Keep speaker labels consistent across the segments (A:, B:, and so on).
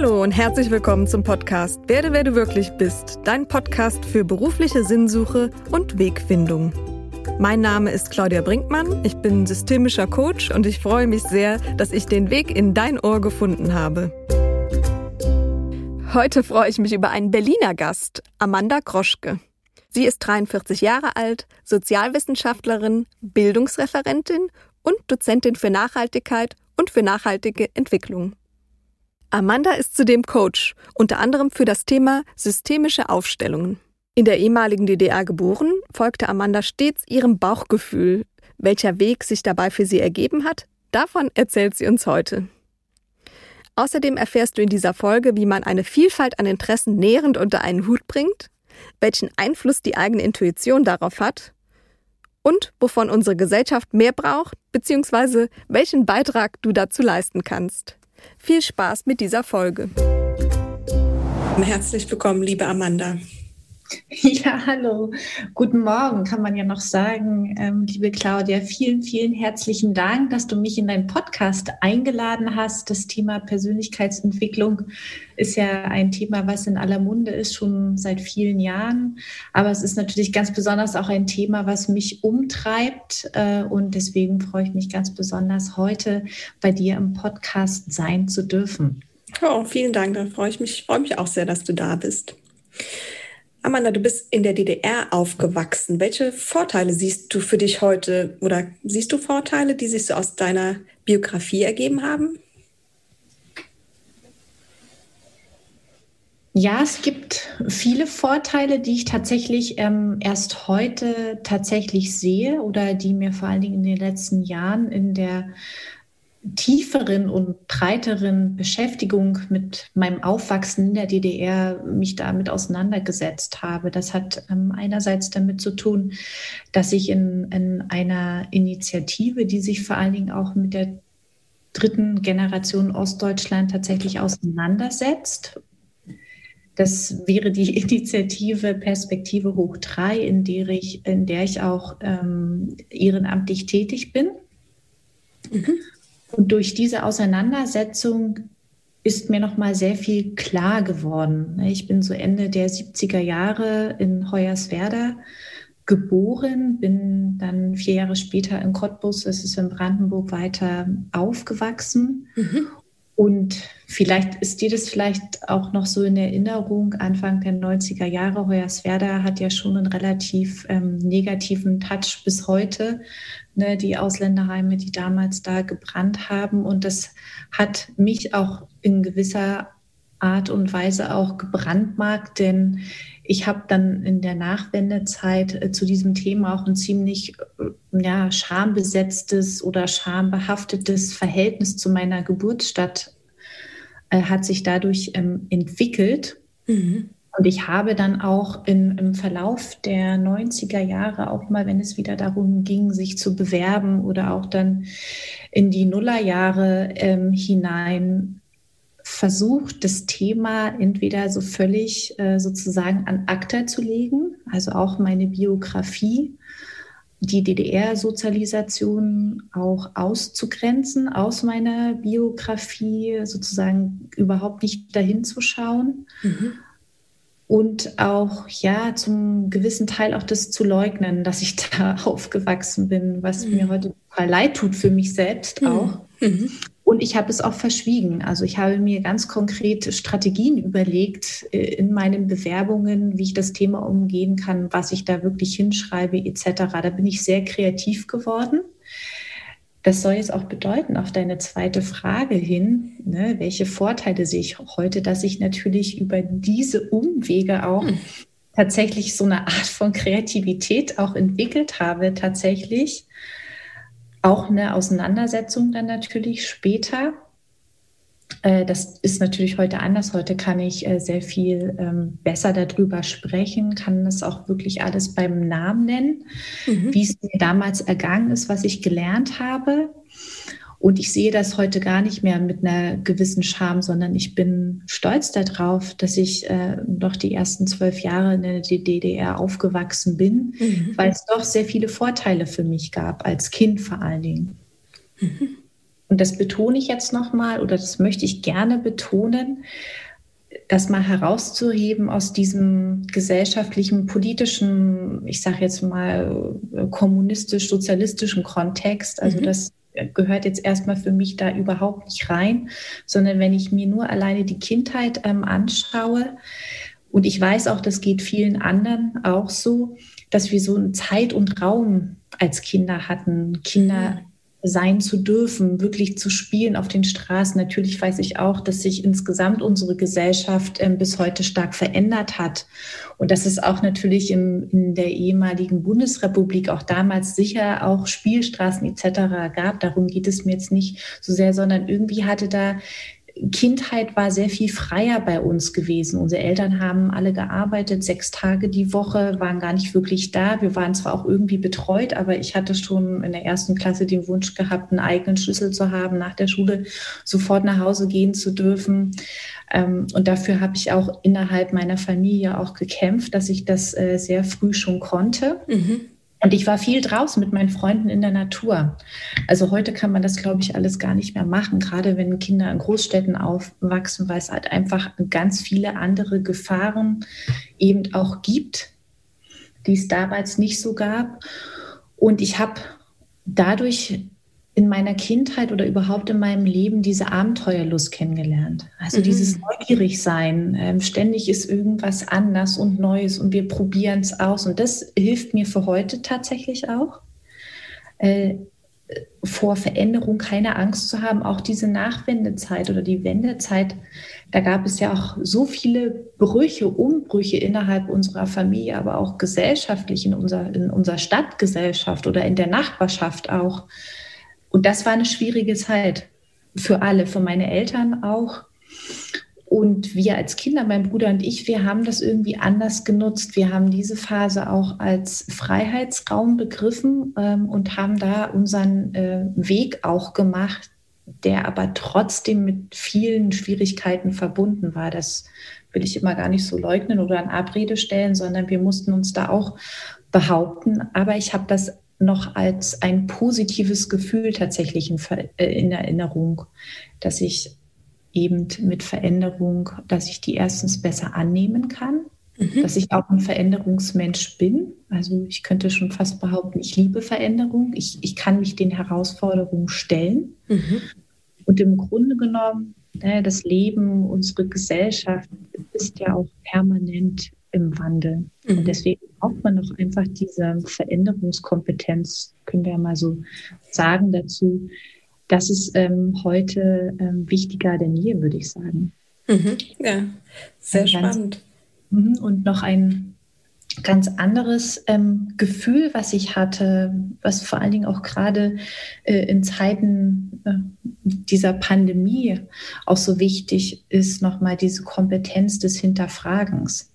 A: Hallo und herzlich willkommen zum Podcast Werde, wer du wirklich bist, dein Podcast für berufliche Sinnsuche und Wegfindung. Mein Name ist Claudia Brinkmann, ich bin systemischer Coach und ich freue mich sehr, dass ich den Weg in dein Ohr gefunden habe. Heute freue ich mich über einen Berliner Gast, Amanda Groschke. Sie ist 43 Jahre alt, Sozialwissenschaftlerin, Bildungsreferentin und Dozentin für Nachhaltigkeit und für nachhaltige Entwicklung. Amanda ist zudem Coach, unter anderem für das Thema systemische Aufstellungen. In der ehemaligen DDR geboren, folgte Amanda stets ihrem Bauchgefühl. Welcher Weg sich dabei für sie ergeben hat, davon erzählt sie uns heute. Außerdem erfährst du in dieser Folge, wie man eine Vielfalt an Interessen nährend unter einen Hut bringt, welchen Einfluss die eigene Intuition darauf hat und wovon unsere Gesellschaft mehr braucht, beziehungsweise welchen Beitrag du dazu leisten kannst. Viel Spaß mit dieser Folge.
B: Herzlich willkommen, liebe Amanda.
C: Ja, hallo. Guten Morgen, kann man ja noch sagen. Ähm, liebe Claudia, vielen, vielen herzlichen Dank, dass du mich in deinen Podcast eingeladen hast. Das Thema Persönlichkeitsentwicklung ist ja ein Thema, was in aller Munde ist, schon seit vielen Jahren. Aber es ist natürlich ganz besonders auch ein Thema, was mich umtreibt. Äh, und deswegen freue ich mich ganz besonders, heute bei dir im Podcast sein zu dürfen.
B: Oh, vielen Dank. Da freue ich mich, freue mich auch sehr, dass du da bist. Amanda, du bist in der DDR aufgewachsen. Welche Vorteile siehst du für dich heute oder siehst du Vorteile, die sich so aus deiner Biografie ergeben haben?
C: Ja, es gibt viele Vorteile, die ich tatsächlich ähm, erst heute tatsächlich sehe oder die mir vor allen Dingen in den letzten Jahren in der tieferen und breiteren Beschäftigung mit meinem Aufwachsen in der DDR mich damit auseinandergesetzt habe. Das hat ähm, einerseits damit zu tun, dass ich in, in einer Initiative, die sich vor allen Dingen auch mit der dritten Generation Ostdeutschland tatsächlich auseinandersetzt. Das wäre die Initiative Perspektive hoch drei, in der ich, in der ich auch ähm, ehrenamtlich tätig bin. Mhm. Und durch diese Auseinandersetzung ist mir noch mal sehr viel klar geworden. Ich bin so Ende der 70er Jahre in Hoyerswerda geboren, bin dann vier Jahre später in Cottbus, das ist in Brandenburg, weiter aufgewachsen. Mhm. Und vielleicht ist dir das vielleicht auch noch so in Erinnerung, Anfang der 90er Jahre, Hoyerswerda hat ja schon einen relativ ähm, negativen Touch bis heute ne, die Ausländerheime, die damals da gebrannt haben. Und das hat mich auch in gewisser Art und Weise auch gebrandmarkt, denn ich habe dann in der Nachwendezeit äh, zu diesem Thema auch ein ziemlich äh, ja, schambesetztes oder schambehaftetes Verhältnis zu meiner Geburtsstadt äh, hat sich dadurch ähm, entwickelt. Mhm. Und ich habe dann auch in, im Verlauf der 90er Jahre, auch mal, wenn es wieder darum ging, sich zu bewerben oder auch dann in die Nullerjahre ähm, hinein, versucht, das Thema entweder so völlig äh, sozusagen an ACTA zu legen, also auch meine Biografie, die DDR-Sozialisation auch auszugrenzen aus meiner Biografie, sozusagen überhaupt nicht dahin zu schauen. Mhm und auch ja zum gewissen Teil auch das zu leugnen, dass ich da aufgewachsen bin, was mhm. mir heute total leid tut für mich selbst mhm. auch. Mhm. Und ich habe es auch verschwiegen. Also ich habe mir ganz konkret Strategien überlegt äh, in meinen Bewerbungen, wie ich das Thema umgehen kann, was ich da wirklich hinschreibe etc. Da bin ich sehr kreativ geworden. Das soll jetzt auch bedeuten, auf deine zweite Frage hin, ne, welche Vorteile sehe ich heute, dass ich natürlich über diese Umwege auch hm. tatsächlich so eine Art von Kreativität auch entwickelt habe, tatsächlich. Auch eine Auseinandersetzung dann natürlich später das ist natürlich heute anders. Heute kann ich äh, sehr viel ähm, besser darüber sprechen, kann es auch wirklich alles beim Namen nennen, mhm. wie es mir damals ergangen ist, was ich gelernt habe. Und ich sehe das heute gar nicht mehr mit einer gewissen Scham, sondern ich bin stolz darauf, dass ich äh, doch die ersten zwölf Jahre in der DDR aufgewachsen bin, mhm. weil es doch sehr viele Vorteile für mich gab, als Kind vor allen Dingen.
B: Mhm.
C: Und das betone ich jetzt nochmal oder das möchte ich gerne betonen, das mal herauszuheben aus diesem gesellschaftlichen, politischen, ich sage jetzt mal kommunistisch-sozialistischen Kontext. Also mhm. das gehört jetzt erstmal für mich da überhaupt nicht rein, sondern wenn ich mir nur alleine die Kindheit ähm, anschaue, und ich weiß auch, das geht vielen anderen auch so, dass wir so eine Zeit und Raum als Kinder hatten. Kinder mhm sein zu dürfen, wirklich zu spielen auf den Straßen. Natürlich weiß ich auch, dass sich insgesamt unsere Gesellschaft äh, bis heute stark verändert hat und dass es auch natürlich im, in der ehemaligen Bundesrepublik auch damals sicher auch Spielstraßen etc. gab. Darum geht es mir jetzt nicht so sehr, sondern irgendwie hatte da Kindheit war sehr viel freier bei uns gewesen. Unsere Eltern haben alle gearbeitet, sechs Tage die Woche, waren gar nicht wirklich da. Wir waren zwar auch irgendwie betreut, aber ich hatte schon in der ersten Klasse den Wunsch gehabt, einen eigenen Schlüssel zu haben, nach der Schule sofort nach Hause gehen zu dürfen. Ähm, und dafür habe ich auch innerhalb meiner Familie auch gekämpft, dass ich das äh, sehr früh schon konnte. Mhm. Und ich war viel draußen mit meinen Freunden in der Natur. Also heute kann man das, glaube ich, alles gar nicht mehr machen, gerade wenn Kinder in Großstädten aufwachsen, weil es halt einfach ganz viele andere Gefahren eben auch gibt, die es damals nicht so gab. Und ich habe dadurch in meiner Kindheit oder überhaupt in meinem Leben diese Abenteuerlust kennengelernt. Also mhm. dieses Neugierigsein. Ähm, ständig ist irgendwas anders und Neues und wir probieren es aus. Und das hilft mir für heute tatsächlich auch. Äh, vor Veränderung keine Angst zu haben, auch diese Nachwendezeit oder die Wendezeit, da gab es ja auch so viele Brüche, Umbrüche innerhalb unserer Familie, aber auch gesellschaftlich in unserer, in unserer Stadtgesellschaft oder in der Nachbarschaft auch. Und das war eine schwierige Zeit für alle, für meine Eltern auch. Und wir als Kinder, mein Bruder und ich, wir haben das irgendwie anders genutzt. Wir haben diese Phase auch als Freiheitsraum begriffen ähm, und haben da unseren äh, Weg auch gemacht, der aber trotzdem mit vielen Schwierigkeiten verbunden war. Das will ich immer gar nicht so leugnen oder in Abrede stellen, sondern wir mussten uns da auch behaupten. Aber ich habe das noch als ein positives Gefühl tatsächlich in, äh, in Erinnerung, dass ich eben mit Veränderung, dass ich die erstens besser annehmen kann, mhm. dass ich auch ein Veränderungsmensch bin. Also ich könnte schon fast behaupten, ich liebe Veränderung. Ich, ich kann mich den Herausforderungen stellen. Mhm. Und im Grunde genommen, ne, das Leben, unsere Gesellschaft ist ja auch permanent im Wandel. Mhm. Und deswegen braucht man noch einfach diese Veränderungskompetenz, können wir ja mal so sagen dazu. Das ist ähm, heute ähm, wichtiger denn je, würde ich sagen.
B: Mhm. Ja, sehr ein spannend.
C: Ganz, mhm, und noch ein ganz anderes ähm, Gefühl, was ich hatte, was vor allen Dingen auch gerade äh, in Zeiten äh, dieser Pandemie auch so wichtig ist, nochmal diese Kompetenz des Hinterfragens.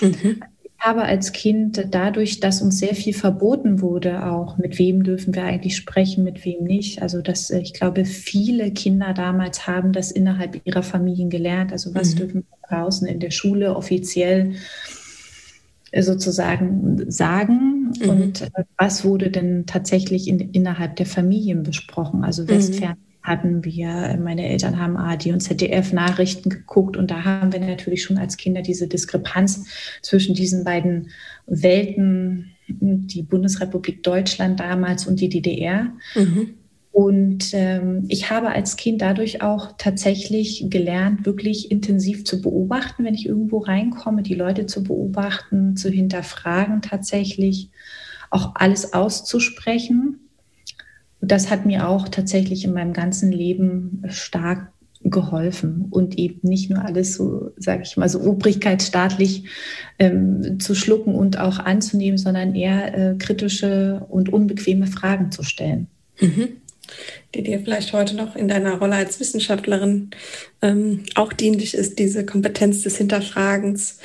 C: Mhm. Ich habe als Kind dadurch, dass uns sehr viel verboten wurde, auch mit wem dürfen wir eigentlich sprechen, mit wem nicht. Also dass äh, ich glaube, viele Kinder damals haben das innerhalb ihrer Familien gelernt. Also was mhm. dürfen wir draußen in der Schule offiziell äh, sozusagen sagen mhm. und äh, was wurde denn tatsächlich in, innerhalb der Familien besprochen. Also mhm hatten wir, meine Eltern haben ARD und ZDF Nachrichten geguckt und da haben wir natürlich schon als Kinder diese Diskrepanz zwischen diesen beiden Welten, die Bundesrepublik Deutschland damals und die DDR. Mhm. Und ähm, ich habe als Kind dadurch auch tatsächlich gelernt, wirklich intensiv zu beobachten, wenn ich irgendwo reinkomme, die Leute zu beobachten, zu hinterfragen tatsächlich, auch alles auszusprechen das hat mir auch tatsächlich in meinem ganzen Leben stark geholfen und eben nicht nur alles so, sage ich mal, so obrigkeitsstaatlich ähm, zu schlucken und auch anzunehmen, sondern eher äh, kritische und unbequeme Fragen zu stellen.
B: Mhm die dir vielleicht heute noch in deiner Rolle als Wissenschaftlerin ähm, auch dienlich ist, diese Kompetenz des Hinterfragens.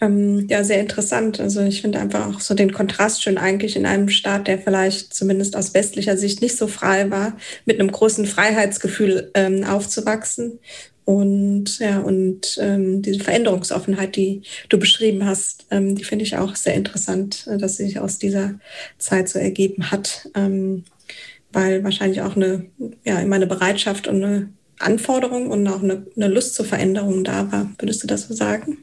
B: Ähm, ja, sehr interessant. Also ich finde einfach auch so den Kontrast schön eigentlich in einem Staat, der vielleicht zumindest aus westlicher Sicht nicht so frei war, mit einem großen Freiheitsgefühl ähm, aufzuwachsen. Und ja, und ähm, diese Veränderungsoffenheit, die du beschrieben hast, ähm, die finde ich auch sehr interessant, äh, dass sich aus dieser Zeit so ergeben hat. Weil wahrscheinlich auch eine, ja, immer eine Bereitschaft und eine Anforderung und auch eine, eine Lust zur Veränderung da war. Würdest du das so sagen?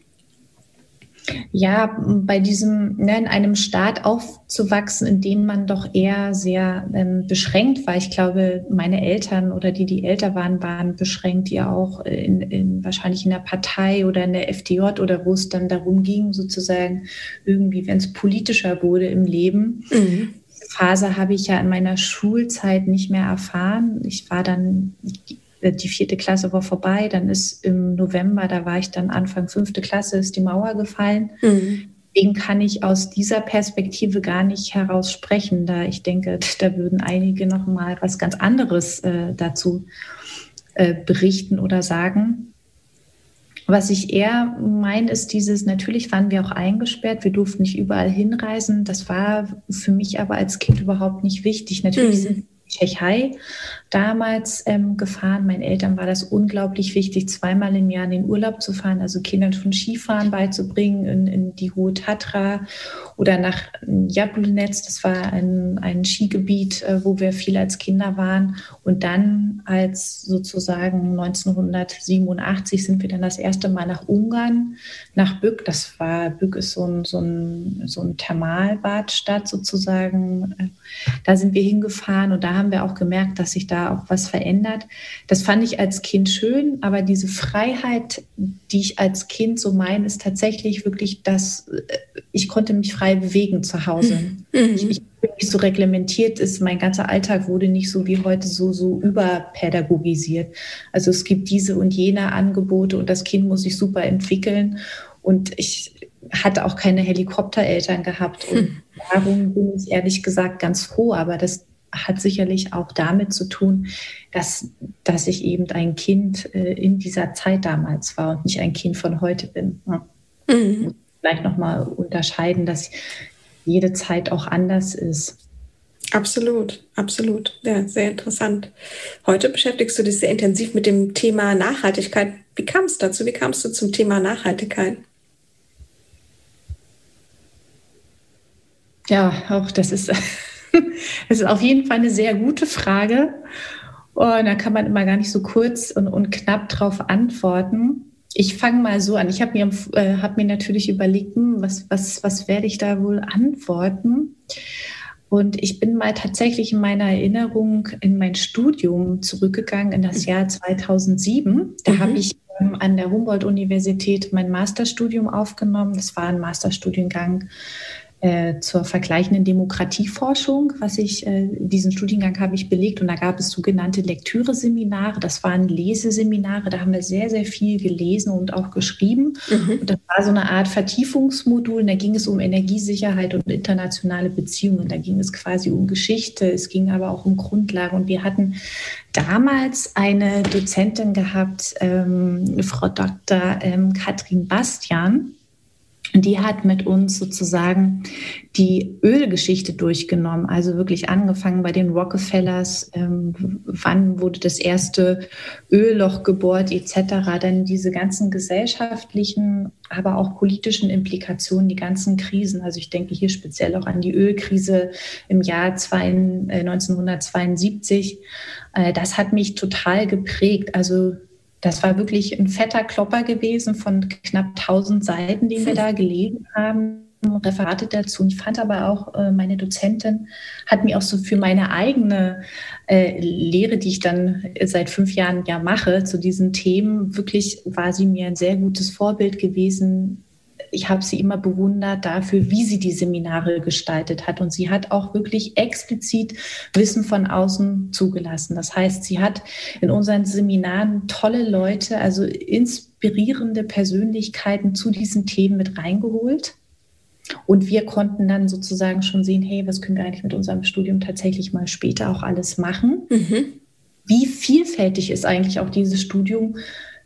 C: Ja, bei diesem, ne, in einem Staat aufzuwachsen, in dem man doch eher sehr ähm, beschränkt war. Ich glaube, meine Eltern oder die, die älter waren, waren beschränkt, ja auch in, in, wahrscheinlich in der Partei oder in der FDJ oder wo es dann darum ging, sozusagen irgendwie, wenn es politischer wurde im Leben. Mhm. Phase habe ich ja in meiner Schulzeit nicht mehr erfahren. Ich war dann die vierte Klasse war vorbei, dann ist im November, da war ich dann Anfang fünfte Klasse, ist die Mauer gefallen. Mhm. Deswegen kann ich aus dieser Perspektive gar nicht heraus sprechen, da ich denke, da würden einige noch mal was ganz anderes äh, dazu äh, berichten oder sagen. Was ich eher meine, ist dieses, natürlich waren wir auch eingesperrt, wir durften nicht überall hinreisen. Das war für mich aber als Kind überhaupt nicht wichtig. Natürlich mhm. sind Tschechei damals ähm, gefahren. Meinen Eltern war das unglaublich wichtig, zweimal im Jahr in den Urlaub zu fahren, also Kindern schon Skifahren beizubringen in, in die Hohe Tatra oder nach Jablonec. Das war ein, ein Skigebiet, äh, wo wir viel als Kinder waren. Und dann als sozusagen 1987 sind wir dann das erste Mal nach Ungarn, nach Bück. Das war, Bück ist so ein, so ein, so ein Thermalbadstadt sozusagen. Da sind wir hingefahren und da haben wir auch gemerkt, dass sich da auch was verändert. Das fand ich als Kind schön, aber diese Freiheit, die ich als Kind so meine, ist tatsächlich wirklich, dass äh, ich konnte mich frei bewegen zu Hause. Mhm. Ich, ich nicht so reglementiert ist. Mein ganzer Alltag wurde nicht so wie heute so, so überpädagogisiert. Also es gibt diese und jene Angebote und das Kind muss sich super entwickeln. Und ich hatte auch keine Helikoptereltern gehabt. Und hm. darum bin ich ehrlich gesagt ganz froh. Aber das hat sicherlich auch damit zu tun, dass, dass ich eben ein Kind äh, in dieser Zeit damals war und nicht ein Kind von heute bin. Mhm. Vielleicht nochmal unterscheiden, dass jede Zeit auch anders ist.
B: Absolut, absolut. Ja, sehr interessant. Heute beschäftigst du dich sehr intensiv mit dem Thema Nachhaltigkeit. Wie kam es dazu? Wie kamst du zum Thema Nachhaltigkeit?
C: Ja, auch das ist Das ist auf jeden Fall eine sehr gute Frage. Und da kann man immer gar nicht so kurz und, und knapp drauf antworten. Ich fange mal so an. Ich habe mir, äh, hab mir natürlich überlegt, hm, was, was, was werde ich da wohl antworten? Und ich bin mal tatsächlich in meiner Erinnerung in mein Studium zurückgegangen in das Jahr 2007. Da mhm. habe ich ähm, an der Humboldt-Universität mein Masterstudium aufgenommen. Das war ein Masterstudiengang äh, zur vergleichenden Demokratieforschung, was ich, äh, diesen Studiengang habe ich belegt und da gab es sogenannte Lektüre-Seminare. Das waren Leseseminare, da haben wir sehr, sehr viel gelesen und auch geschrieben. Mhm. Und das war so eine Art Vertiefungsmodul. Und da ging es um Energiesicherheit und internationale Beziehungen. Da ging es quasi um Geschichte, es ging aber auch um Grundlagen. Und wir hatten damals eine Dozentin gehabt, ähm, Frau Dr. Ähm, Katrin Bastian die hat mit uns sozusagen die Ölgeschichte durchgenommen, also wirklich angefangen bei den Rockefellers, ähm, wann wurde das erste Ölloch gebohrt etc., dann diese ganzen gesellschaftlichen, aber auch politischen Implikationen, die ganzen Krisen, also ich denke hier speziell auch an die Ölkrise im Jahr zwei, äh, 1972, äh, das hat mich total geprägt, also das war wirklich ein fetter Klopper gewesen von knapp 1000 Seiten, die wir da gelesen haben. Referate dazu. Ich fand aber auch, äh, meine Dozentin hat mir auch so für meine eigene äh, Lehre, die ich dann seit fünf Jahren ja mache, zu diesen Themen, wirklich war sie mir ein sehr gutes Vorbild gewesen, ich habe sie immer bewundert dafür, wie sie die Seminare gestaltet hat. Und sie hat auch wirklich explizit Wissen von außen zugelassen. Das heißt, sie hat in unseren Seminaren tolle Leute, also inspirierende Persönlichkeiten zu diesen Themen mit reingeholt. Und wir konnten dann sozusagen schon sehen, hey, was können wir eigentlich mit unserem Studium tatsächlich mal später auch alles machen? Mhm. Wie vielfältig ist eigentlich auch dieses Studium?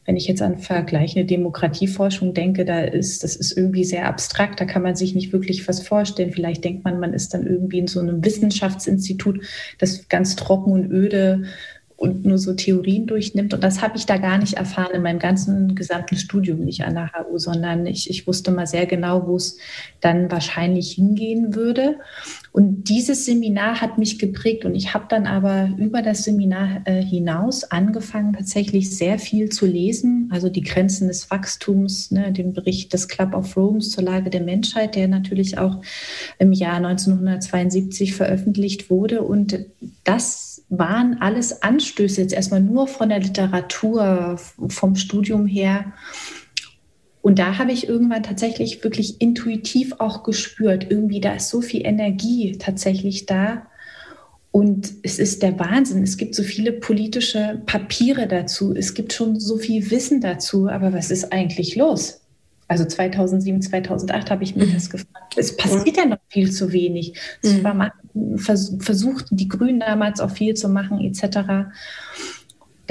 C: Wenn ich jetzt an vergleichende Demokratieforschung denke, da ist, das ist irgendwie sehr abstrakt, da kann man sich nicht wirklich was vorstellen. Vielleicht denkt man, man ist dann irgendwie in so einem Wissenschaftsinstitut, das ganz trocken und öde und nur so Theorien durchnimmt. Und das habe ich da gar nicht erfahren in meinem ganzen gesamten Studium, nicht an der HU, sondern ich, ich wusste mal sehr genau, wo es dann wahrscheinlich hingehen würde. Und dieses Seminar hat mich geprägt und ich habe dann aber über das Seminar äh, hinaus angefangen, tatsächlich sehr viel zu lesen, also die Grenzen des Wachstums, ne, den Bericht des Club of Rome zur Lage der Menschheit, der natürlich auch im Jahr 1972 veröffentlicht wurde. Und das waren alles Anstöße, jetzt erstmal nur von der Literatur, vom Studium her und da habe ich irgendwann tatsächlich wirklich intuitiv auch gespürt, irgendwie da ist so viel Energie tatsächlich da. Und es ist der Wahnsinn. Es gibt so viele politische Papiere dazu. Es gibt schon so viel Wissen dazu. Aber was ist eigentlich los? Also 2007, 2008 habe ich mir mhm. das gefragt. Es passiert ja noch viel zu wenig. Es mhm. war versucht, die Grünen damals auch viel zu machen, etc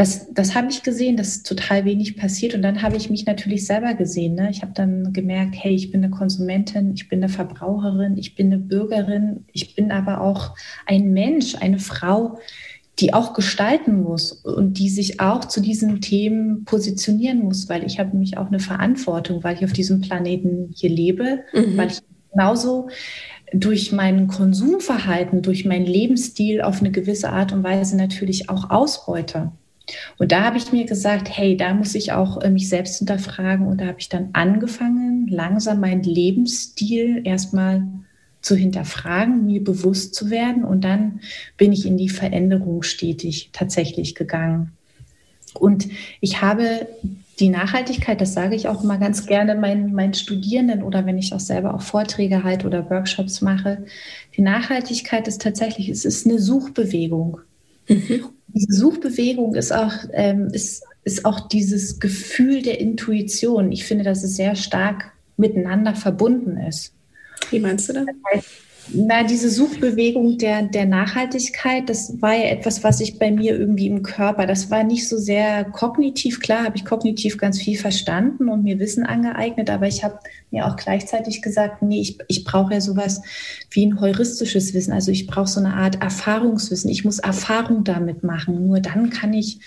C: das, das habe ich gesehen, dass total wenig passiert. Und dann habe ich mich natürlich selber gesehen. Ne? Ich habe dann gemerkt, hey, ich bin eine Konsumentin, ich bin eine Verbraucherin, ich bin eine Bürgerin, ich bin aber auch ein Mensch, eine Frau, die auch gestalten muss und die sich auch zu diesen Themen positionieren muss, weil ich habe nämlich auch eine Verantwortung, weil ich auf diesem Planeten hier lebe, mhm. weil ich genauso durch mein Konsumverhalten, durch meinen Lebensstil auf eine gewisse Art und Weise natürlich auch ausbeute. Und da habe ich mir gesagt, hey, da muss ich auch äh, mich selbst hinterfragen. Und da habe ich dann angefangen, langsam meinen Lebensstil erstmal zu hinterfragen, mir bewusst zu werden. Und dann bin ich in die Veränderung stetig tatsächlich gegangen. Und ich habe die Nachhaltigkeit, das sage ich auch immer ganz gerne meinen, meinen Studierenden oder wenn ich auch selber auch Vorträge halte oder Workshops mache. Die Nachhaltigkeit ist tatsächlich, es ist eine Suchbewegung. Mhm diese Suchbewegung ist auch, ähm, ist, ist auch dieses Gefühl der Intuition. Ich finde, dass es sehr stark miteinander verbunden ist.
B: Wie meinst du das?
C: na, diese Suchbewegung der, der Nachhaltigkeit, das war ja etwas, was ich bei mir irgendwie im Körper, das war nicht so sehr kognitiv, klar habe ich kognitiv ganz viel verstanden und mir Wissen angeeignet, aber ich habe mir auch gleichzeitig gesagt, nee, ich, ich brauche ja sowas wie ein heuristisches Wissen, also ich brauche so eine Art Erfahrungswissen, ich muss Erfahrung damit machen, nur dann kann ich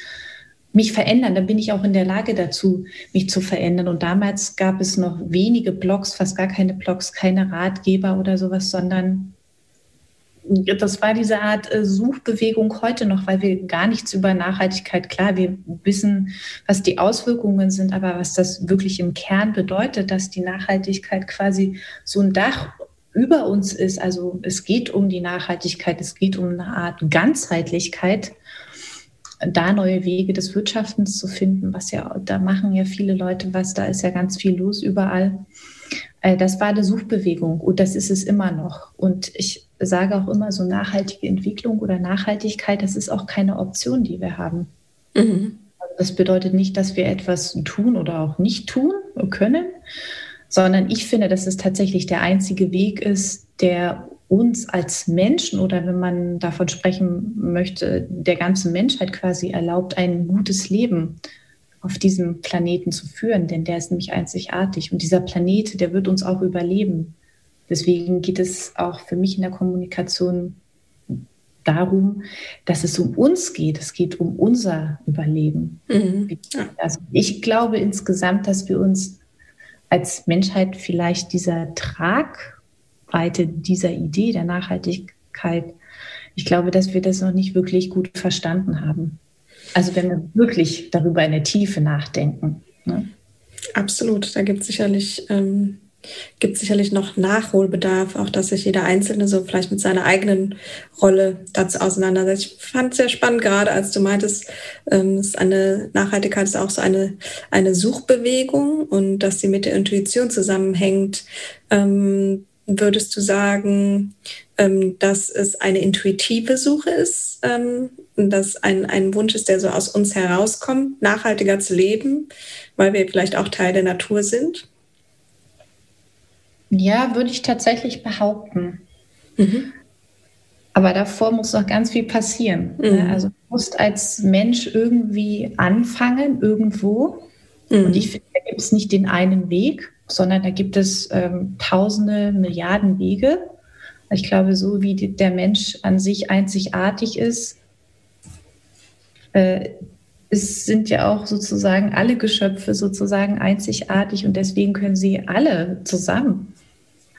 C: mich verändern, dann bin ich auch in der Lage dazu, mich zu verändern. Und damals gab es noch wenige Blogs, fast gar keine Blogs, keine Ratgeber oder sowas, sondern das war diese Art äh, Suchbewegung heute noch, weil wir gar nichts über Nachhaltigkeit, klar, wir wissen, was die Auswirkungen sind, aber was das wirklich im Kern bedeutet, dass die Nachhaltigkeit quasi so ein Dach über uns ist. Also es geht um die Nachhaltigkeit, es geht um eine Art Ganzheitlichkeit da neue Wege des Wirtschaftens zu finden, was ja, da machen ja viele Leute was, da ist ja ganz viel los überall. Äh, das war eine Suchbewegung und das ist es immer noch. Und ich sage auch immer, so nachhaltige Entwicklung oder Nachhaltigkeit, das ist auch keine Option, die wir haben. Mhm. Also das bedeutet nicht, dass wir etwas tun oder auch nicht tun können, sondern ich finde, dass es tatsächlich der einzige Weg ist, der uns als Menschen oder wenn man davon sprechen möchte, der ganzen Menschheit quasi erlaubt, ein gutes Leben auf diesem Planeten zu führen, denn der ist nämlich einzigartig und dieser Planet, der wird uns auch überleben. Deswegen geht es auch für mich in der Kommunikation darum, dass es um uns geht. Es geht um unser Überleben. Mhm. Also ich glaube insgesamt, dass wir uns als Menschheit vielleicht dieser Trag Breite dieser Idee der Nachhaltigkeit, ich glaube, dass wir das noch nicht wirklich gut verstanden haben. Also wenn wir wirklich darüber in der Tiefe nachdenken. Ne?
B: Absolut, da gibt es sicherlich, ähm, sicherlich noch Nachholbedarf, auch dass sich jeder Einzelne so vielleicht mit seiner eigenen Rolle dazu auseinandersetzt. Ich fand es sehr spannend, gerade als du meintest, ähm, ist eine Nachhaltigkeit ist auch so eine, eine Suchbewegung und dass sie mit der Intuition zusammenhängt. Ähm, würdest du sagen, ähm, dass es eine intuitive Suche ist, ähm, dass ein, ein Wunsch ist, der so aus uns herauskommt, nachhaltiger zu leben, weil wir vielleicht auch Teil der Natur sind?
C: Ja, würde ich tatsächlich behaupten. Mhm. Aber davor muss noch ganz viel passieren. Ne? Mhm. Also du musst als Mensch irgendwie anfangen, irgendwo. Mhm. Und ich finde, da gibt es nicht den einen Weg sondern da gibt es ähm, tausende, Milliarden Wege. Ich glaube, so wie die, der Mensch an sich einzigartig ist, äh, es sind ja auch sozusagen alle Geschöpfe sozusagen einzigartig und deswegen können sie alle zusammen.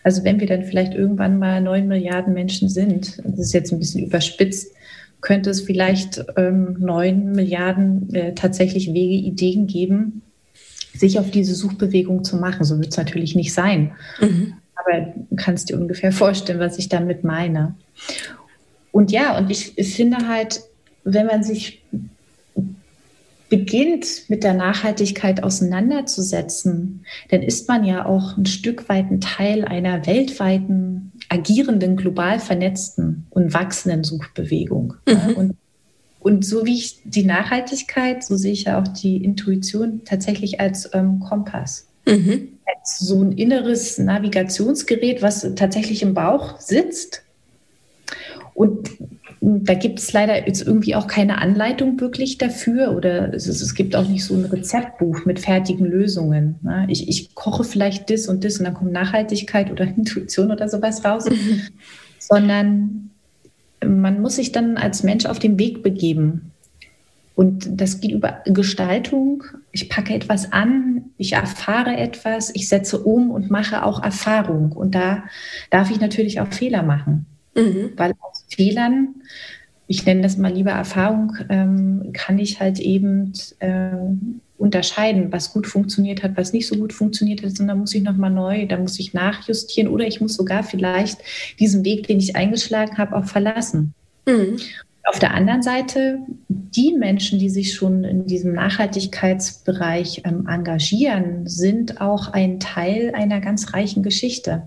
C: Also wenn wir dann vielleicht irgendwann mal neun Milliarden Menschen sind, das ist jetzt ein bisschen überspitzt, könnte es vielleicht ähm, neun Milliarden äh, tatsächlich Wege, Ideen geben, sich auf diese Suchbewegung zu machen. So wird es natürlich nicht sein. Mhm. Aber du kannst dir ungefähr vorstellen, was ich damit meine. Und ja, und ich, ich finde halt, wenn man sich beginnt, mit der Nachhaltigkeit auseinanderzusetzen, dann ist man ja auch ein Stück weit ein Teil einer weltweiten, agierenden, global vernetzten und wachsenden Suchbewegung. Mhm. Und, und so wie ich die Nachhaltigkeit, so sehe ich ja auch die Intuition tatsächlich als ähm, Kompass. Mhm. Als so ein inneres Navigationsgerät, was tatsächlich im Bauch sitzt. Und da gibt es leider jetzt irgendwie auch keine Anleitung wirklich dafür oder es, es gibt auch nicht so ein Rezeptbuch mit fertigen Lösungen. Ne? Ich, ich, koche vielleicht das und das und dann kommt Nachhaltigkeit oder Intuition oder sowas raus, mhm. sondern man muss sich dann als Mensch auf den Weg begeben. Und das geht über Gestaltung. Ich packe etwas an, ich erfahre etwas, ich setze um und mache auch Erfahrung. Und da darf ich natürlich auch Fehler machen. Mhm. Weil aus Fehlern, ich nenne das mal lieber Erfahrung, ähm, kann ich halt eben ähm, unterscheiden, was gut funktioniert hat, was nicht so gut funktioniert hat. Da muss ich nochmal neu, da muss ich nachjustieren oder ich muss sogar vielleicht diesen Weg, den ich eingeschlagen habe, auch verlassen. Mhm. Auf der anderen Seite, die Menschen, die sich schon in diesem Nachhaltigkeitsbereich ähm, engagieren, sind auch ein Teil einer ganz reichen Geschichte.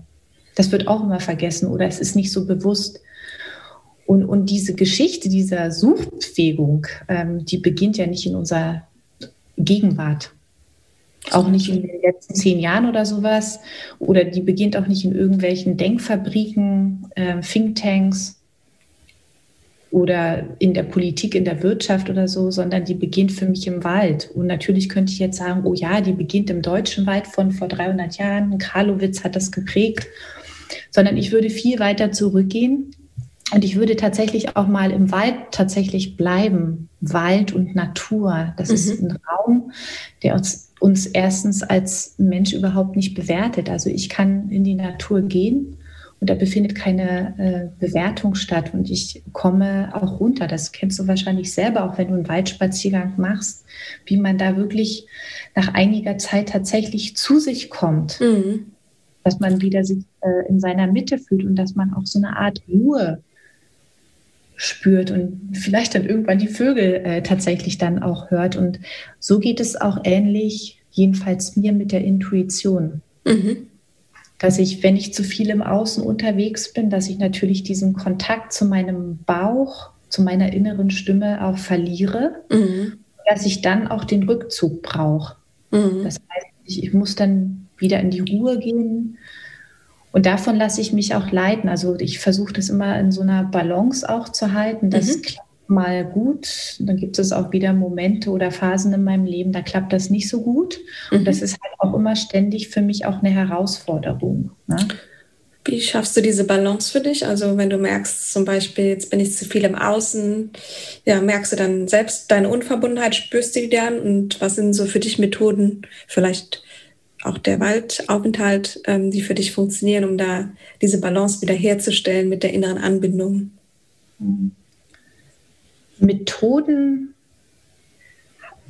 C: Das wird auch immer vergessen oder es ist nicht so bewusst. Und, und diese Geschichte dieser Suchbewegung, ähm, die beginnt ja nicht in unserer Gegenwart. Auch nicht in den letzten zehn Jahren oder sowas. Oder die beginnt auch nicht in irgendwelchen Denkfabriken, äh, Thinktanks oder in der Politik, in der Wirtschaft oder so, sondern die beginnt für mich im Wald. Und natürlich könnte ich jetzt sagen, oh ja, die beginnt im deutschen Wald von vor 300 Jahren. Karlowitz hat das geprägt sondern ich würde viel weiter zurückgehen und ich würde tatsächlich auch mal im Wald tatsächlich bleiben. Wald und Natur, das mhm. ist ein Raum, der uns, uns erstens als Mensch überhaupt nicht bewertet. Also ich kann in die Natur gehen und da befindet keine äh, Bewertung statt und ich komme auch runter. Das kennst du wahrscheinlich selber, auch wenn du einen Waldspaziergang machst, wie man da wirklich nach einiger Zeit tatsächlich zu sich kommt. Mhm dass man wieder sich äh, in seiner Mitte fühlt und dass man auch so eine Art Ruhe spürt und vielleicht dann irgendwann die Vögel äh, tatsächlich dann auch hört. Und so geht es auch ähnlich, jedenfalls mir mit der Intuition. Mhm. Dass ich, wenn ich zu viel im Außen unterwegs bin, dass ich natürlich diesen Kontakt zu meinem Bauch, zu meiner inneren Stimme auch verliere, mhm. dass ich dann auch den Rückzug brauche. Mhm. Das heißt, ich, ich muss dann wieder in die Ruhe gehen. Und davon lasse ich mich auch leiten. Also ich versuche das immer in so einer Balance auch zu halten. Das mhm. klappt mal gut. Dann gibt es auch wieder Momente oder Phasen in meinem Leben, da klappt das nicht so gut. Und mhm. das ist halt auch immer ständig für mich auch eine Herausforderung. Ne?
B: Wie schaffst du diese Balance für dich? Also wenn du merkst, zum Beispiel, jetzt bin ich zu viel im Außen, ja, merkst du dann selbst deine Unverbundenheit, spürst du die dann? Und was sind so für dich Methoden, vielleicht auch der Waldaufenthalt, ähm, die für dich funktionieren, um da diese Balance wieder herzustellen mit der inneren Anbindung?
C: Methoden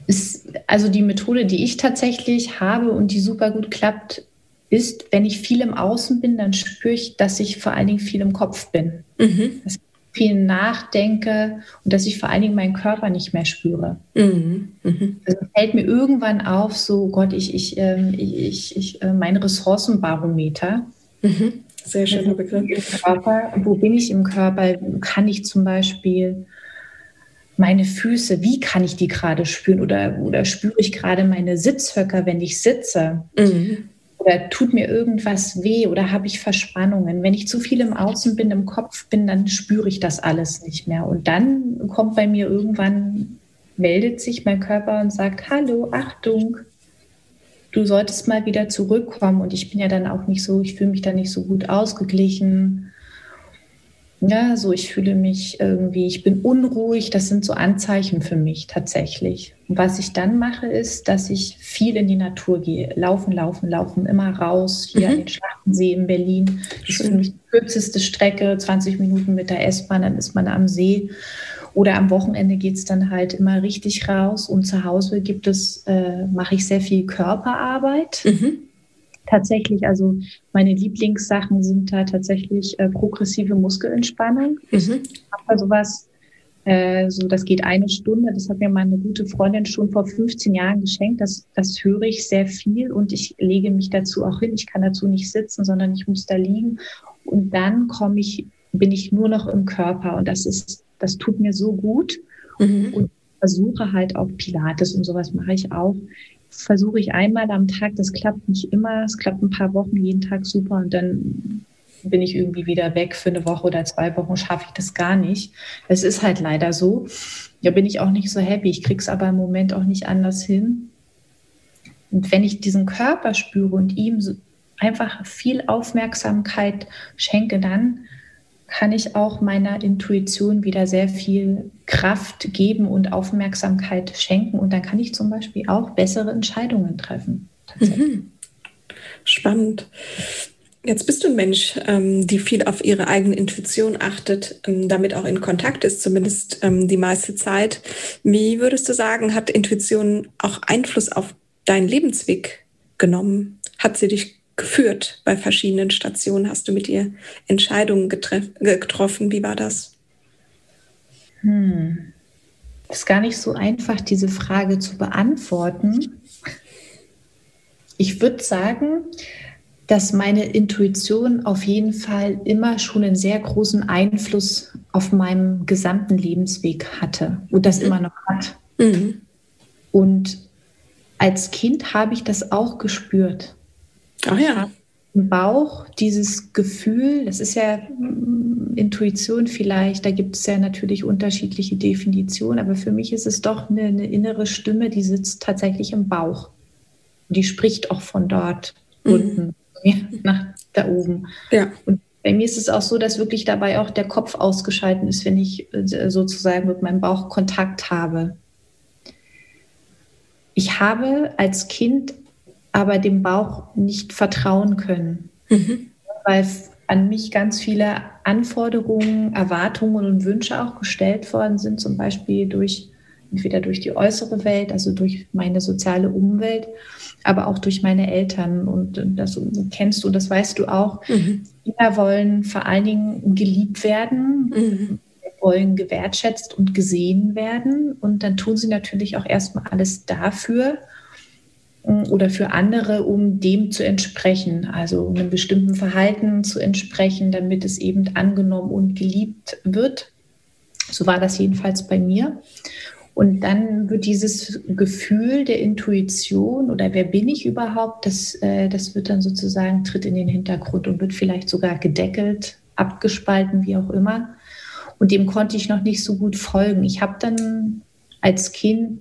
C: ist, also die Methode, die ich tatsächlich habe und die super gut klappt, ist, wenn ich viel im Außen bin, dann spüre ich, dass ich vor allen Dingen viel im Kopf bin. Mhm. Das viel nachdenke und dass ich vor allen Dingen meinen Körper nicht mehr spüre. Mhm. Mhm. Also fällt mir irgendwann auf, so Gott, ich, ich, äh, ich, ich äh, mein Ressourcenbarometer.
B: Mhm. Sehr schöner Begriff.
C: Körper, wo bin ich im Körper? Kann ich zum Beispiel meine Füße, wie kann ich die gerade spüren? Oder, oder spüre ich gerade meine Sitzhöcker, wenn ich sitze? Mhm oder tut mir irgendwas weh oder habe ich Verspannungen. Wenn ich zu viel im Außen bin, im Kopf bin, dann spüre ich das alles nicht mehr. Und dann kommt bei mir irgendwann, meldet sich mein Körper und sagt, hallo, Achtung, du solltest mal wieder zurückkommen. Und ich bin ja dann auch nicht so, ich fühle mich da nicht so gut ausgeglichen. Ja, so ich fühle mich irgendwie, ich bin unruhig. Das sind so Anzeichen für mich tatsächlich. Und was ich dann mache, ist, dass ich viel in die Natur gehe. Laufen, laufen, laufen, immer raus. Hier mhm. an den Schlachtensee in Berlin. Das ist für mich die kürzeste Strecke, 20 Minuten mit der S-Bahn, dann ist man am See. Oder am Wochenende geht es dann halt immer richtig raus. Und zu Hause gibt es, äh, mache ich sehr viel Körperarbeit. Mhm tatsächlich, also meine Lieblingssachen sind da tatsächlich äh, progressive Muskelentspannung. Mhm. Also was, äh, so das geht eine Stunde. Das hat mir meine gute Freundin schon vor 15 Jahren geschenkt. Das, das höre ich sehr viel und ich lege mich dazu auch hin. Ich kann dazu nicht sitzen, sondern ich muss da liegen. Und dann komme ich, bin ich nur noch im Körper und das ist, das tut mir so gut. Mhm. Und versuche halt auch Pilates und sowas mache ich auch versuche ich einmal am Tag. Das klappt nicht immer. Es klappt ein paar Wochen jeden Tag super und dann bin ich irgendwie wieder weg für eine Woche oder zwei Wochen, schaffe ich das gar nicht. Es ist halt leider so. Da bin ich auch nicht so happy. Ich kriege es aber im Moment auch nicht anders hin. Und wenn ich diesen Körper spüre und ihm einfach viel Aufmerksamkeit schenke, dann kann ich auch meiner Intuition wieder sehr viel Kraft geben und Aufmerksamkeit schenken. Und dann kann ich zum Beispiel auch bessere Entscheidungen treffen. Mhm.
B: Spannend. Jetzt bist du ein Mensch, ähm, die viel auf ihre eigene Intuition achtet, ähm, damit auch in Kontakt ist, zumindest ähm, die meiste Zeit. Wie würdest du sagen, hat Intuition auch Einfluss auf deinen Lebensweg genommen? Hat sie dich geführt bei verschiedenen Stationen? Hast du mit ihr Entscheidungen getroffen? Wie war das?
C: Hm. Ist gar nicht so einfach, diese Frage zu beantworten. Ich würde sagen, dass meine Intuition auf jeden Fall immer schon einen sehr großen Einfluss auf meinem gesamten Lebensweg hatte und das mhm. immer noch hat. Mhm. Und als Kind habe ich das auch gespürt. Ach ja. Im Bauch dieses Gefühl, das ist ja mm, Intuition vielleicht, da gibt es ja natürlich unterschiedliche Definitionen, aber für mich ist es doch eine, eine innere Stimme, die sitzt tatsächlich im Bauch. Die spricht auch von dort mhm. unten nach da oben. Ja. Und bei mir ist es auch so, dass wirklich dabei auch der Kopf ausgeschalten ist, wenn ich äh, sozusagen mit meinem Bauch Kontakt habe. Ich habe als Kind aber dem Bauch nicht vertrauen können, mhm. weil an mich ganz viele Anforderungen, Erwartungen und Wünsche auch gestellt worden sind, zum Beispiel durch entweder durch die äußere Welt, also durch meine soziale Umwelt, aber auch durch meine Eltern. Und das kennst du, das weißt du auch. Mhm. Kinder wollen vor allen Dingen geliebt werden, mhm. wollen gewertschätzt und gesehen werden. Und dann tun sie natürlich auch erstmal alles dafür, oder für andere, um dem zu entsprechen, also einem bestimmten Verhalten zu entsprechen, damit es eben angenommen und geliebt wird. So war das jedenfalls bei mir. Und dann wird dieses Gefühl der Intuition oder wer bin ich überhaupt, das, äh, das wird dann sozusagen tritt in den Hintergrund und wird vielleicht sogar gedeckelt, abgespalten, wie auch immer. Und dem konnte ich noch nicht so gut folgen. Ich habe dann als Kind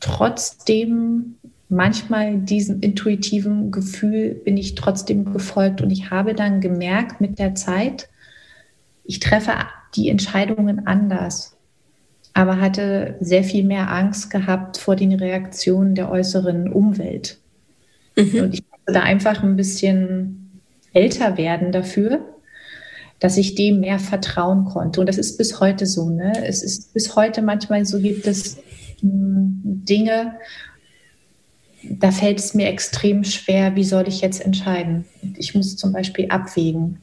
C: trotzdem manchmal diesem intuitiven Gefühl bin ich trotzdem gefolgt und ich habe dann gemerkt mit der Zeit, ich treffe die Entscheidungen anders, aber hatte sehr viel mehr Angst gehabt vor den Reaktionen der äußeren Umwelt. Mhm. Und ich musste da einfach ein bisschen älter werden dafür, dass ich dem mehr vertrauen konnte. Und das ist bis heute so. Ne? Es ist bis heute manchmal so, gibt es hm, Dinge, da fällt es mir extrem schwer, wie soll ich jetzt entscheiden. Ich muss zum Beispiel abwägen.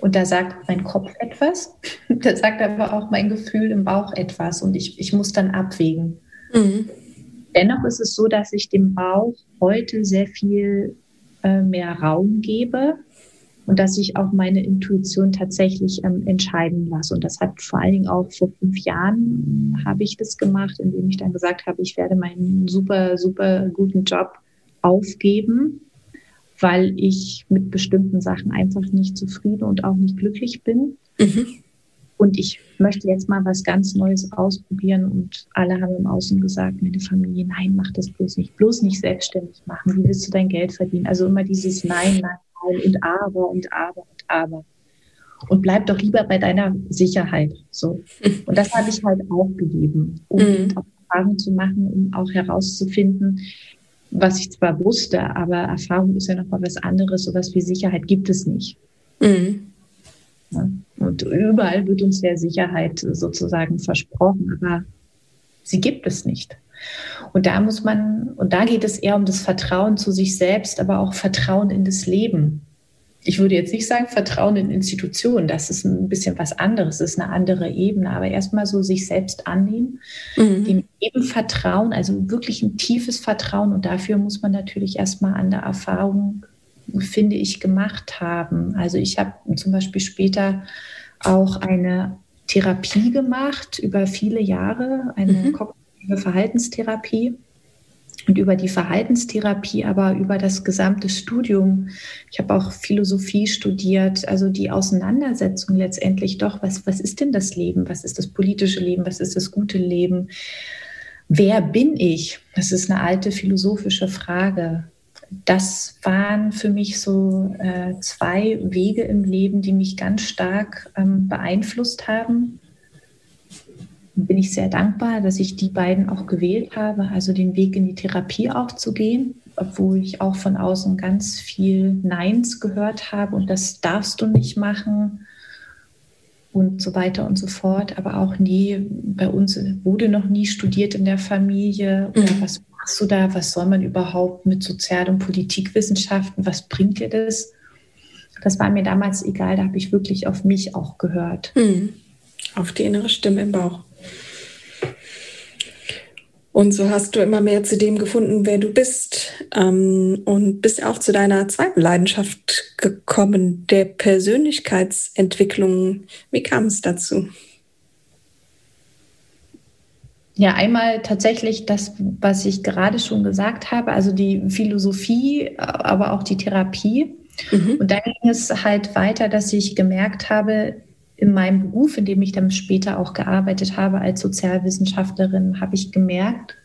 C: Und da sagt mein Kopf etwas, da sagt aber auch mein Gefühl im Bauch etwas und ich, ich muss dann abwägen. Mhm. Dennoch ist es so, dass ich dem Bauch heute sehr viel äh, mehr Raum gebe und dass ich auch meine Intuition tatsächlich ähm, entscheiden lasse. Und das hat vor allen Dingen auch vor fünf Jahren habe ich das gemacht, indem ich dann gesagt habe, ich werde meinen super, super guten Job aufgeben, weil ich mit bestimmten Sachen einfach nicht zufrieden und auch nicht glücklich bin. Mhm. Und ich möchte jetzt mal was ganz Neues ausprobieren. Und alle haben im Außen gesagt, meine Familie, nein, mach das bloß nicht, bloß nicht selbstständig machen. Wie willst du dein Geld verdienen? Also immer dieses Nein, nein, Nein und Aber und Aber und Aber. und bleib doch lieber bei deiner Sicherheit. So. Und das habe ich halt aufgegeben, um mhm. auch Erfahrung zu machen, um auch herauszufinden, was ich zwar wusste, aber Erfahrung ist ja noch mal was anderes. Sowas wie Sicherheit gibt es nicht. Mhm. Ja. Und überall wird uns ja Sicherheit sozusagen versprochen, aber sie gibt es nicht. Und da muss man, und da geht es eher um das Vertrauen zu sich selbst, aber auch Vertrauen in das Leben. Ich würde jetzt nicht sagen Vertrauen in Institutionen, das ist ein bisschen was anderes, das ist eine andere Ebene, aber erstmal so sich selbst annehmen, mhm. dem Leben vertrauen, also wirklich ein tiefes Vertrauen und dafür muss man natürlich erstmal an der Erfahrung, finde ich, gemacht haben. Also ich habe zum Beispiel später auch eine Therapie gemacht über viele Jahre, eine mhm kognitive Verhaltenstherapie und über die Verhaltenstherapie, aber über das gesamte Studium. Ich habe auch Philosophie studiert, also die Auseinandersetzung letztendlich doch, was, was ist denn das Leben? Was ist das politische Leben? Was ist das gute Leben? Wer bin ich? Das ist eine alte philosophische Frage. Das waren für mich so äh, zwei Wege im Leben, die mich ganz stark ähm, beeinflusst haben bin ich sehr dankbar, dass ich die beiden auch gewählt habe, also den Weg in die Therapie auch zu gehen, obwohl ich auch von außen ganz viel Neins gehört habe und das darfst du nicht machen und so weiter und so fort. Aber auch nie, bei uns wurde noch nie studiert in der Familie. Oder mhm. was machst du da? Was soll man überhaupt mit Sozial- und Politikwissenschaften? Was bringt dir das? Das war mir damals egal, da habe ich wirklich auf mich auch gehört.
B: Mhm. Auf die innere Stimme im Bauch. Und so hast du immer mehr zu dem gefunden, wer du bist ähm, und bist auch zu deiner zweiten Leidenschaft gekommen, der Persönlichkeitsentwicklung. Wie kam es dazu?
C: Ja, einmal tatsächlich das, was ich gerade schon gesagt habe, also die Philosophie, aber auch die Therapie. Mhm. Und dann ging es halt weiter, dass ich gemerkt habe, in meinem Beruf, in dem ich dann später auch gearbeitet habe als Sozialwissenschaftlerin, habe ich gemerkt,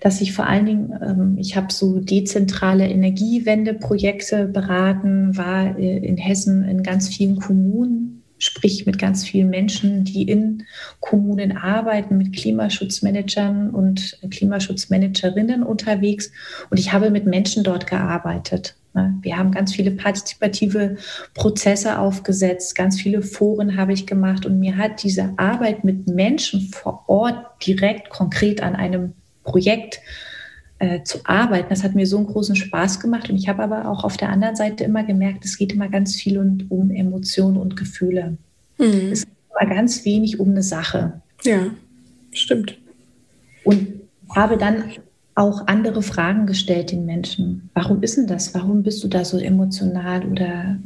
C: dass ich vor allen Dingen, ähm, ich habe so dezentrale Energiewendeprojekte beraten, war äh, in Hessen in ganz vielen Kommunen, sprich mit ganz vielen Menschen, die in Kommunen arbeiten, mit Klimaschutzmanagern und Klimaschutzmanagerinnen unterwegs. Und ich habe mit Menschen dort gearbeitet. Ne? Wir haben ganz viele partizipative Prozesse aufgesetzt, ganz viele Foren habe ich gemacht und mir hat diese Arbeit mit Menschen vor Ort direkt konkret an einem Projekt äh, zu arbeiten, das hat mir so einen großen Spaß gemacht und ich habe aber auch auf der anderen Seite immer gemerkt, es geht immer ganz viel und, um Emotionen und Gefühle. Mhm. Es geht immer ganz wenig um eine Sache.
B: Ja, stimmt.
C: Und habe dann auch andere Fragen gestellt den Menschen. Warum ist denn das? Warum bist du da so emotional oder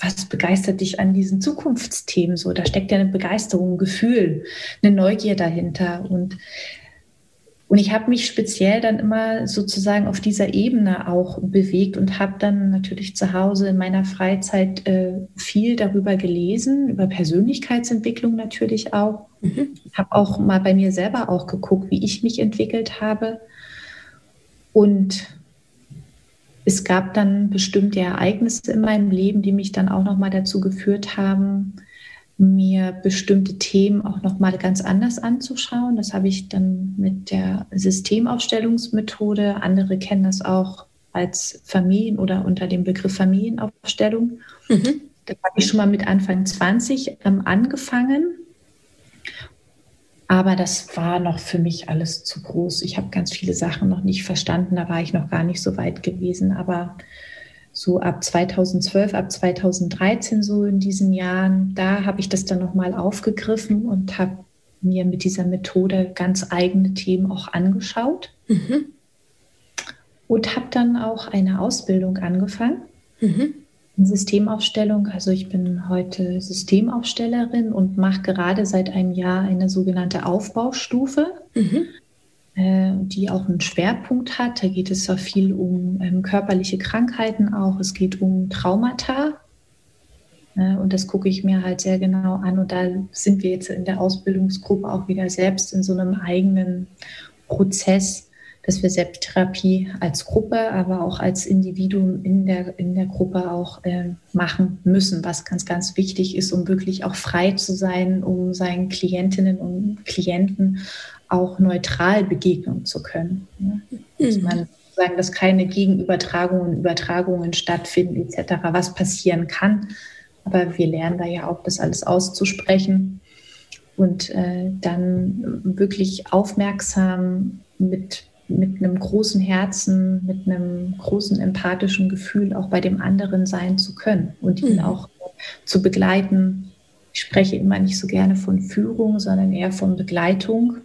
C: was begeistert dich an diesen Zukunftsthemen so? Da steckt ja eine Begeisterung, ein Gefühl, eine Neugier dahinter und und ich habe mich speziell dann immer sozusagen auf dieser Ebene auch bewegt und habe dann natürlich zu Hause in meiner Freizeit äh, viel darüber gelesen, über Persönlichkeitsentwicklung natürlich auch. Mhm. Habe auch mal bei mir selber auch geguckt, wie ich mich entwickelt habe und es gab dann bestimmte Ereignisse in meinem Leben, die mich dann auch noch mal dazu geführt haben, mir bestimmte Themen auch noch mal ganz anders anzuschauen. Das habe ich dann mit der Systemaufstellungsmethode. Andere kennen das auch als Familien oder unter dem Begriff Familienaufstellung. Mhm. Da habe ich schon mal mit Anfang 20 ähm, angefangen aber das war noch für mich alles zu groß. Ich habe ganz viele Sachen noch nicht verstanden. Da war ich noch gar nicht so weit gewesen. Aber so ab 2012, ab 2013, so in diesen Jahren, da habe ich das dann nochmal aufgegriffen und habe mir mit dieser Methode ganz eigene Themen auch angeschaut. Mhm. Und habe dann auch eine Ausbildung angefangen. Mhm. Systemaufstellung. Also ich bin heute Systemaufstellerin und mache gerade seit einem Jahr eine sogenannte Aufbaustufe, mhm. Äh, die auch einen Schwerpunkt hat. Da geht es ja viel um ähm, körperliche Krankheiten auch. Es geht um Traumata. Äh, und das gucke ich mir halt sehr genau an. Und da sind wir jetzt in der Ausbildungsgruppe auch wieder selbst in so einem eigenen Prozess dass wir Selbsttherapie als Gruppe, aber auch als Individuum in der, in der Gruppe auch äh, machen müssen, was ganz, ganz wichtig ist, um wirklich auch frei zu sein, um seinen Klientinnen und Klienten auch neutral begegnen zu können. Ne? Dass mhm. man sagen, dass keine Gegenübertragungen, Übertragungen stattfinden etc., was passieren kann. Aber wir lernen da ja auch, das alles auszusprechen und äh, dann wirklich aufmerksam mit mit einem großen Herzen, mit einem großen empathischen Gefühl auch bei dem anderen sein zu können und ihn mhm. auch zu begleiten. Ich spreche immer nicht so gerne von Führung, sondern eher von Begleitung.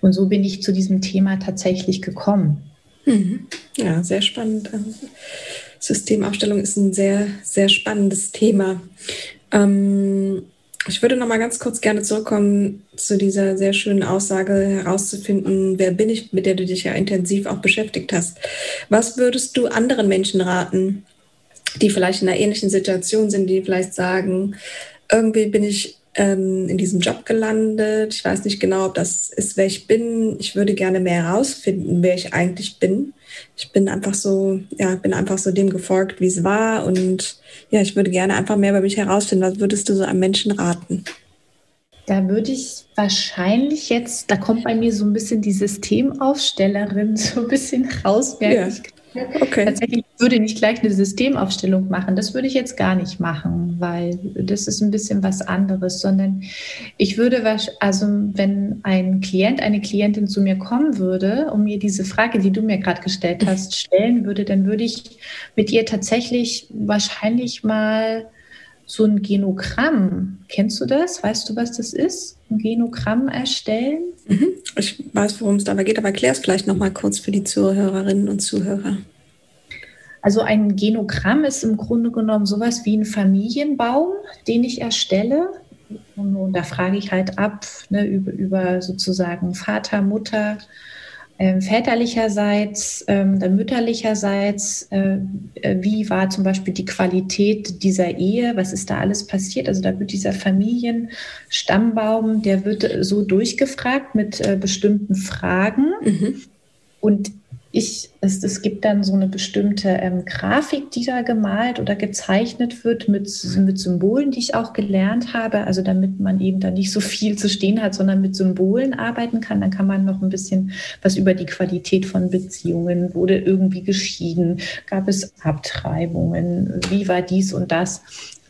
C: Und so bin ich zu diesem Thema tatsächlich gekommen.
B: Mhm. Ja, sehr spannend. Systemaufstellung ist ein sehr, sehr spannendes Thema. Ähm, ich würde noch mal ganz kurz gerne zurückkommen zu dieser sehr schönen Aussage herauszufinden, wer bin ich, mit der du dich ja intensiv auch beschäftigt hast. Was würdest du anderen Menschen raten, die vielleicht in einer ähnlichen Situation sind, die vielleicht sagen, irgendwie bin ich ähm, in diesem Job gelandet, ich weiß nicht genau, ob das ist, wer ich bin, ich würde gerne mehr herausfinden, wer ich eigentlich bin ich bin einfach so, ja, bin einfach so dem gefolgt, wie es war. Und ja, ich würde gerne einfach mehr über mich herausfinden. Was würdest du so einem Menschen raten?
C: Da würde ich wahrscheinlich jetzt, da kommt bei mir so ein bisschen die Systemaufstellerin so ein bisschen raus. Ja. Ich Okay. Tatsächlich würde nicht gleich eine Systemaufstellung machen. Das würde ich jetzt gar nicht machen, weil das ist ein bisschen was anderes, sondern ich würde, also wenn ein Klient, eine Klientin zu mir kommen würde und mir diese Frage, die du mir gerade gestellt hast, stellen würde, dann würde ich mit ihr tatsächlich wahrscheinlich mal so ein Genogramm. Kennst du das? Weißt du, was das ist? Ein Genogramm erstellen?
B: Mhm. Ich weiß, worum es dabei geht, aber erklär es vielleicht noch mal kurz für die Zuhörerinnen und Zuhörer.
C: Also ein Genogramm ist im Grunde genommen sowas wie ein Familienbaum, den ich erstelle. Und da frage ich halt ab ne, über, über sozusagen Vater, Mutter, ähm, väterlicherseits, ähm, dann mütterlicherseits, äh, äh, wie war zum Beispiel die Qualität dieser Ehe, was ist da alles passiert? Also da wird dieser Familienstammbaum, der wird so durchgefragt mit äh, bestimmten Fragen. Mhm. Und ich, es, es gibt dann so eine bestimmte ähm, Grafik, die da gemalt oder gezeichnet wird mit, mit Symbolen, die ich auch gelernt habe. Also damit man eben da nicht so viel zu stehen hat, sondern mit Symbolen arbeiten kann. Dann kann man noch ein bisschen was über die Qualität von Beziehungen, wurde irgendwie geschieden, gab es Abtreibungen, wie war dies und das.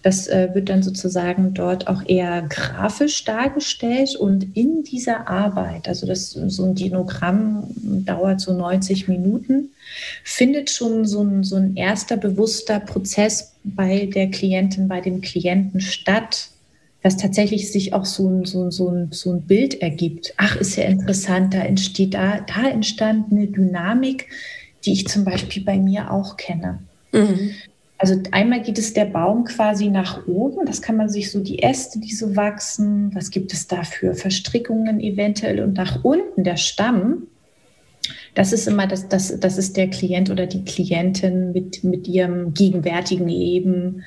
C: Das äh, wird dann sozusagen dort auch eher grafisch dargestellt und in dieser Arbeit, also das so ein Dinogramm dauert so 90 Minuten, findet schon so ein, so ein erster bewusster Prozess bei der Klientin, bei dem Klienten statt, dass tatsächlich sich auch so ein, so, so, ein, so ein Bild ergibt. Ach, ist ja interessant, da entsteht da, da entstand eine Dynamik, die ich zum Beispiel bei mir auch kenne. Mhm. Also einmal geht es der Baum quasi nach oben. Das kann man sich so die Äste, die so wachsen. Was gibt es da für Verstrickungen eventuell? Und nach unten der Stamm. Das ist immer das, das, das ist der Klient oder die Klientin mit, mit ihrem gegenwärtigen Leben,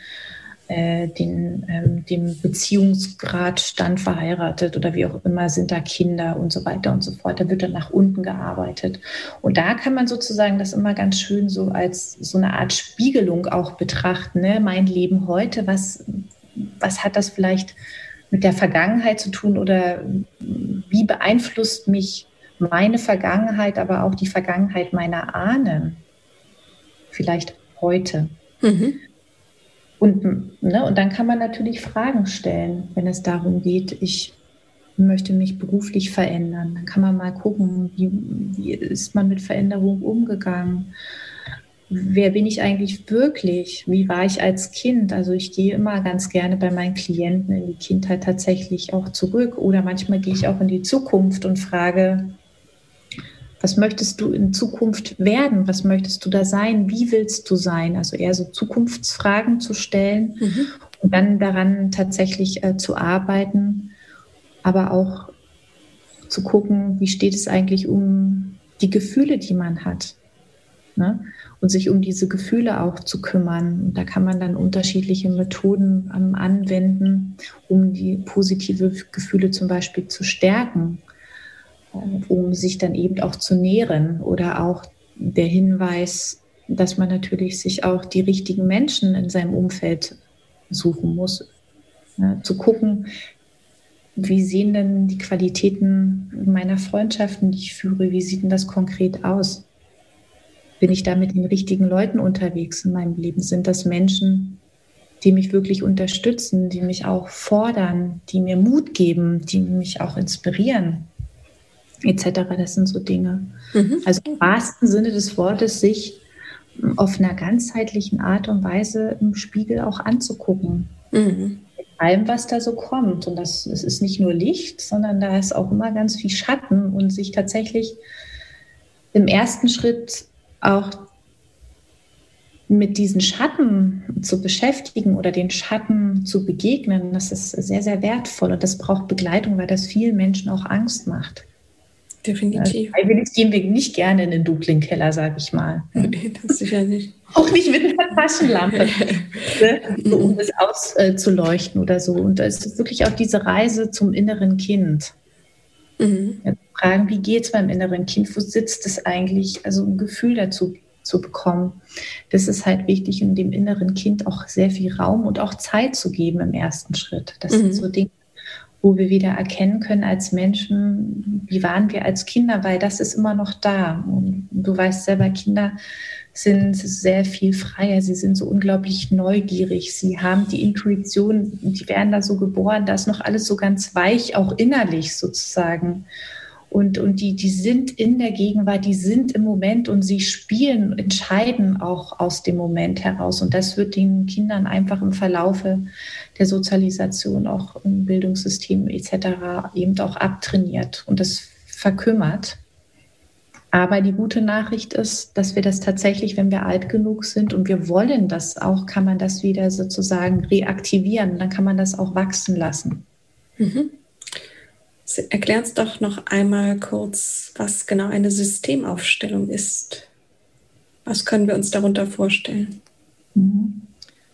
C: äh, den, ähm, dem Beziehungsgrad stand verheiratet oder wie auch immer, sind da Kinder und so weiter und so fort. Da wird dann nach unten gearbeitet. Und da kann man sozusagen das immer ganz schön so als so eine Art Spiegelung auch betrachten. Ne? Mein Leben heute, was, was hat das vielleicht mit der Vergangenheit zu tun oder wie beeinflusst mich meine Vergangenheit, aber auch die Vergangenheit meiner Ahnen vielleicht heute? Mhm. Und, ne, und dann kann man natürlich Fragen stellen, wenn es darum geht, ich möchte mich beruflich verändern. Dann kann man mal gucken, wie, wie ist man mit Veränderung umgegangen? Wer bin ich eigentlich wirklich? Wie war ich als Kind? Also ich gehe immer ganz gerne bei meinen Klienten in die Kindheit tatsächlich auch zurück oder manchmal gehe ich auch in die Zukunft und frage, was möchtest du in Zukunft werden? Was möchtest du da sein? Wie willst du sein? Also eher so Zukunftsfragen zu stellen mhm. und dann daran tatsächlich äh, zu arbeiten, aber auch zu gucken, wie steht es eigentlich um die Gefühle, die man hat. Ne? Und sich um diese Gefühle auch zu kümmern. Und da kann man dann unterschiedliche Methoden ähm, anwenden, um die positive Gefühle zum Beispiel zu stärken um sich dann eben auch zu nähren oder auch der Hinweis, dass man natürlich sich auch die richtigen Menschen in seinem Umfeld suchen muss. Ja, zu gucken, wie sehen denn die Qualitäten meiner Freundschaften, die ich führe, wie sieht denn das konkret aus? Bin ich da mit den richtigen Leuten unterwegs in meinem Leben? Sind das Menschen, die mich wirklich unterstützen, die mich auch fordern, die mir Mut geben, die mich auch inspirieren, etc. Das sind so Dinge. Mhm. Also im wahrsten Sinne des Wortes, sich auf einer ganzheitlichen Art und Weise im Spiegel auch anzugucken. Mhm. Mit allem, was da so kommt. Und das, das ist nicht nur Licht, sondern da ist auch immer ganz viel Schatten und sich tatsächlich im ersten Schritt auch mit diesen Schatten zu beschäftigen oder den Schatten zu begegnen, das ist sehr, sehr wertvoll und das braucht Begleitung, weil das vielen Menschen auch Angst macht.
B: Definitiv.
C: Also, freiwillig gehen wir nicht gerne in den dunklen Keller, sage ich mal.
B: Nee, das sicher nicht.
C: Auch nicht mit einer Taschenlampe, ne? um es auszuleuchten äh, oder so. Und es ist wirklich auch diese Reise zum inneren Kind. Mhm. Ja, fragen, wie geht es beim inneren Kind? Wo sitzt es eigentlich? Also ein Gefühl dazu zu bekommen. Das ist halt wichtig, um dem inneren Kind auch sehr viel Raum und auch Zeit zu geben im ersten Schritt. Das mhm. sind so Dinge, wo wir wieder erkennen können als Menschen, wie waren wir als Kinder, weil das ist immer noch da. Und du weißt selber, Kinder sind sehr viel freier, sie sind so unglaublich neugierig, sie haben die Intuition, die werden da so geboren, da ist noch alles so ganz weich, auch innerlich sozusagen. Und, und die, die sind in der Gegenwart, die sind im Moment und sie spielen, entscheiden auch aus dem Moment heraus. Und das wird den Kindern einfach im Verlaufe der Sozialisation, auch im Bildungssystem etc. eben auch abtrainiert und das verkümmert. Aber die gute Nachricht ist, dass wir das tatsächlich, wenn wir alt genug sind und wir wollen das auch, kann man das wieder sozusagen reaktivieren. Dann kann man das auch wachsen lassen. Mhm.
B: Erklär uns doch noch einmal kurz, was genau eine Systemaufstellung ist. Was können wir uns darunter vorstellen?
C: Mhm.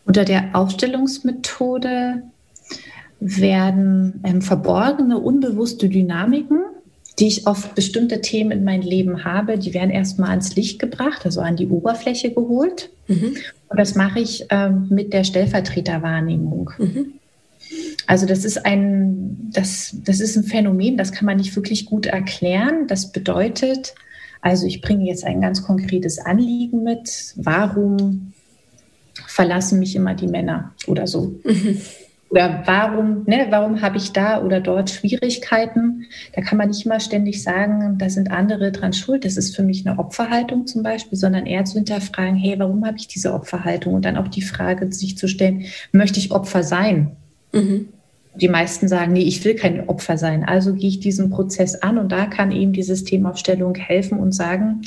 C: Unter der Aufstellungsmethode werden ähm, verborgene, unbewusste Dynamiken, die ich auf bestimmte Themen in meinem Leben habe, die werden erstmal ans Licht gebracht, also an die Oberfläche geholt. Mhm. Und das mache ich ähm, mit der Stellvertreterwahrnehmung. Mhm. Also das ist ein, das, das ist ein Phänomen, das kann man nicht wirklich gut erklären. Das bedeutet, also ich bringe jetzt ein ganz konkretes Anliegen mit. Warum verlassen mich immer die Männer oder so? Mhm. Oder warum, ne, warum habe ich da oder dort Schwierigkeiten? Da kann man nicht immer ständig sagen, da sind andere dran schuld. Das ist für mich eine Opferhaltung zum Beispiel, sondern eher zu hinterfragen, hey, warum habe ich diese Opferhaltung? Und dann auch die Frage sich zu stellen, möchte ich Opfer sein? Mhm. Die meisten sagen, nee, ich will kein Opfer sein. Also gehe ich diesen Prozess an und da kann eben die Systemaufstellung helfen und sagen,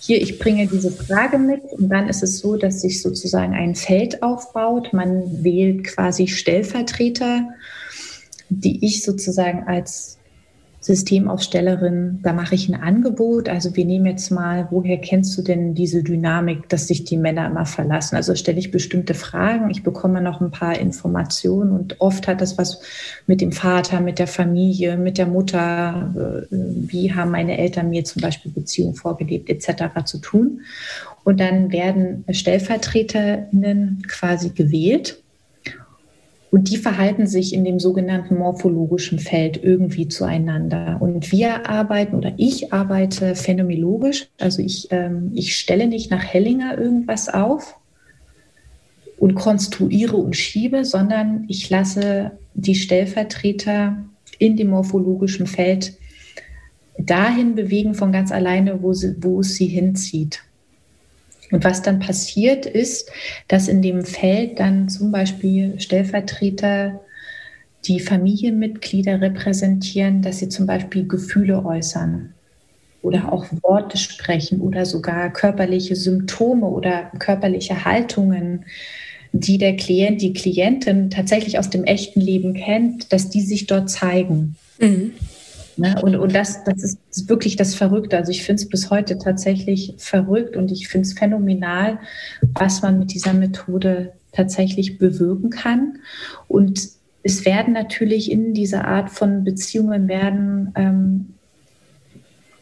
C: hier, ich bringe diese Frage mit und dann ist es so, dass sich sozusagen ein Feld aufbaut. Man wählt quasi Stellvertreter, die ich sozusagen als Systemaufstellerin, da mache ich ein Angebot. Also wir nehmen jetzt mal, woher kennst du denn diese Dynamik, dass sich die Männer immer verlassen? Also stelle ich bestimmte Fragen, ich bekomme noch ein paar Informationen und oft hat das was mit dem Vater, mit der Familie, mit der Mutter, äh, wie haben meine Eltern mir zum Beispiel Beziehungen vorgelebt etc. zu tun. Und dann werden Stellvertreterinnen quasi gewählt und die verhalten sich in dem sogenannten morphologischen Feld irgendwie zueinander. Und wir arbeiten oder ich arbeite phänomenologisch. Also ich, ähm, ich stelle nicht nach Hellinger irgendwas auf und konstruiere und schiebe, sondern ich lasse die Stellvertreter in dem morphologischen Feld dahin bewegen von ganz alleine, wo, sie, wo es sie hinzieht. Und was dann passiert ist, dass in dem Feld dann zum Beispiel Stellvertreter die Familienmitglieder repräsentieren, dass sie zum Beispiel Gefühle äußern oder auch Worte sprechen oder sogar körperliche Symptome oder körperliche Haltungen, die der Klient, die Klientin tatsächlich aus dem echten Leben kennt, dass die sich dort zeigen. Mhm. Ne? Und, und das, das ist wirklich das Verrückte. Also ich finde es bis heute tatsächlich verrückt und ich finde es phänomenal, was man mit dieser Methode tatsächlich bewirken kann. Und es werden natürlich in dieser Art von Beziehungen werden ähm,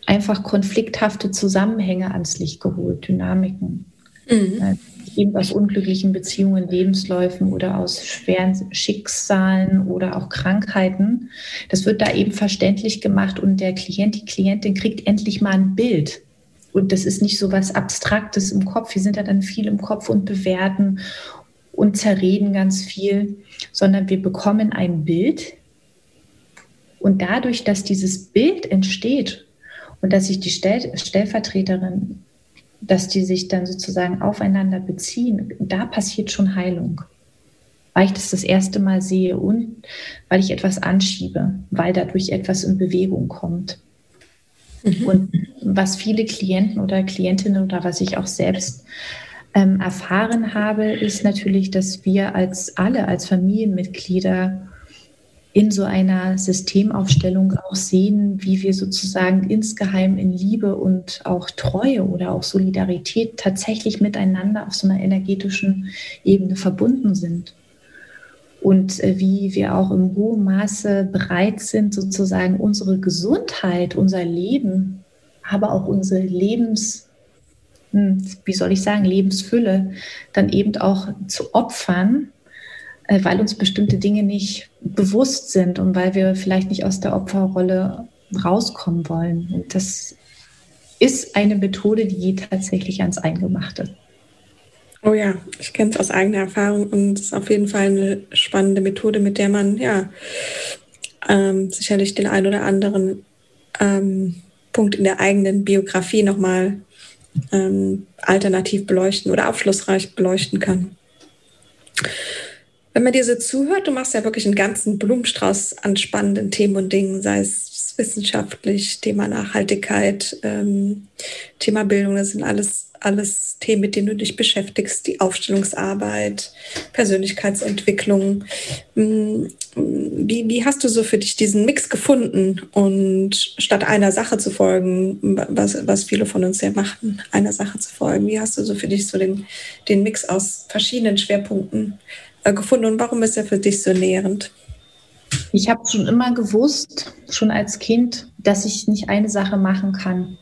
C: einfach konflikthafte Zusammenhänge ans Licht geholt, Dynamiken. Mhm. Eben aus unglücklichen Beziehungen, Lebensläufen oder aus schweren Schicksalen oder auch Krankheiten. Das wird da eben verständlich gemacht und der Klient, die Klientin kriegt endlich mal ein Bild. Und das ist nicht so was Abstraktes im Kopf. Wir sind ja dann viel im Kopf und bewerten und zerreden ganz viel, sondern wir bekommen ein Bild. Und dadurch, dass dieses Bild entsteht und dass sich die Stell Stellvertreterin, dass die sich dann sozusagen aufeinander beziehen, da passiert schon Heilung. Weil ich das das erste Mal sehe und weil ich etwas anschiebe, weil dadurch etwas in Bewegung kommt. Mhm. Und was viele Klienten oder Klientinnen oder was ich auch selbst ähm, erfahren habe, ist natürlich, dass wir als alle, als Familienmitglieder in so einer Systemaufstellung auch sehen, wie wir sozusagen insgeheim in Liebe und auch Treue oder auch Solidarität tatsächlich miteinander auf so einer energetischen Ebene verbunden sind. Und äh, wie wir auch im hohen Maße bereit sind, sozusagen unsere Gesundheit, unser Leben, aber auch unsere Lebens, hm, wie soll ich sagen, Lebensfülle dann eben auch zu opfern, weil uns bestimmte Dinge nicht bewusst sind und weil wir vielleicht nicht aus der Opferrolle rauskommen wollen. Und das ist eine Methode, die geht tatsächlich ans Eingemachte.
B: Oh ja, ich kenne es aus eigener Erfahrung und es ist auf jeden Fall eine spannende Methode, mit der man ja ähm, sicherlich den einen oder anderen ähm, Punkt in der eigenen Biografie nochmal ähm, alternativ beleuchten oder aufschlussreich beleuchten kann. Wenn man dir so zuhört, du machst ja wirklich einen ganzen Blumenstrauß an spannenden Themen und Dingen, sei es wissenschaftlich, Thema Nachhaltigkeit, ähm, Thema Bildung, das sind alles, alles Themen, mit denen du dich beschäftigst, die Aufstellungsarbeit, Persönlichkeitsentwicklung. Hm, wie, wie hast du so für dich diesen Mix gefunden und statt einer Sache zu folgen, was, was viele von uns ja machen, einer Sache zu folgen, wie hast du so für dich so den, den Mix aus verschiedenen Schwerpunkten gefunden und warum ist er für dich so nährend?
C: Ich habe schon immer gewusst, schon als Kind, dass ich nicht eine Sache machen kann.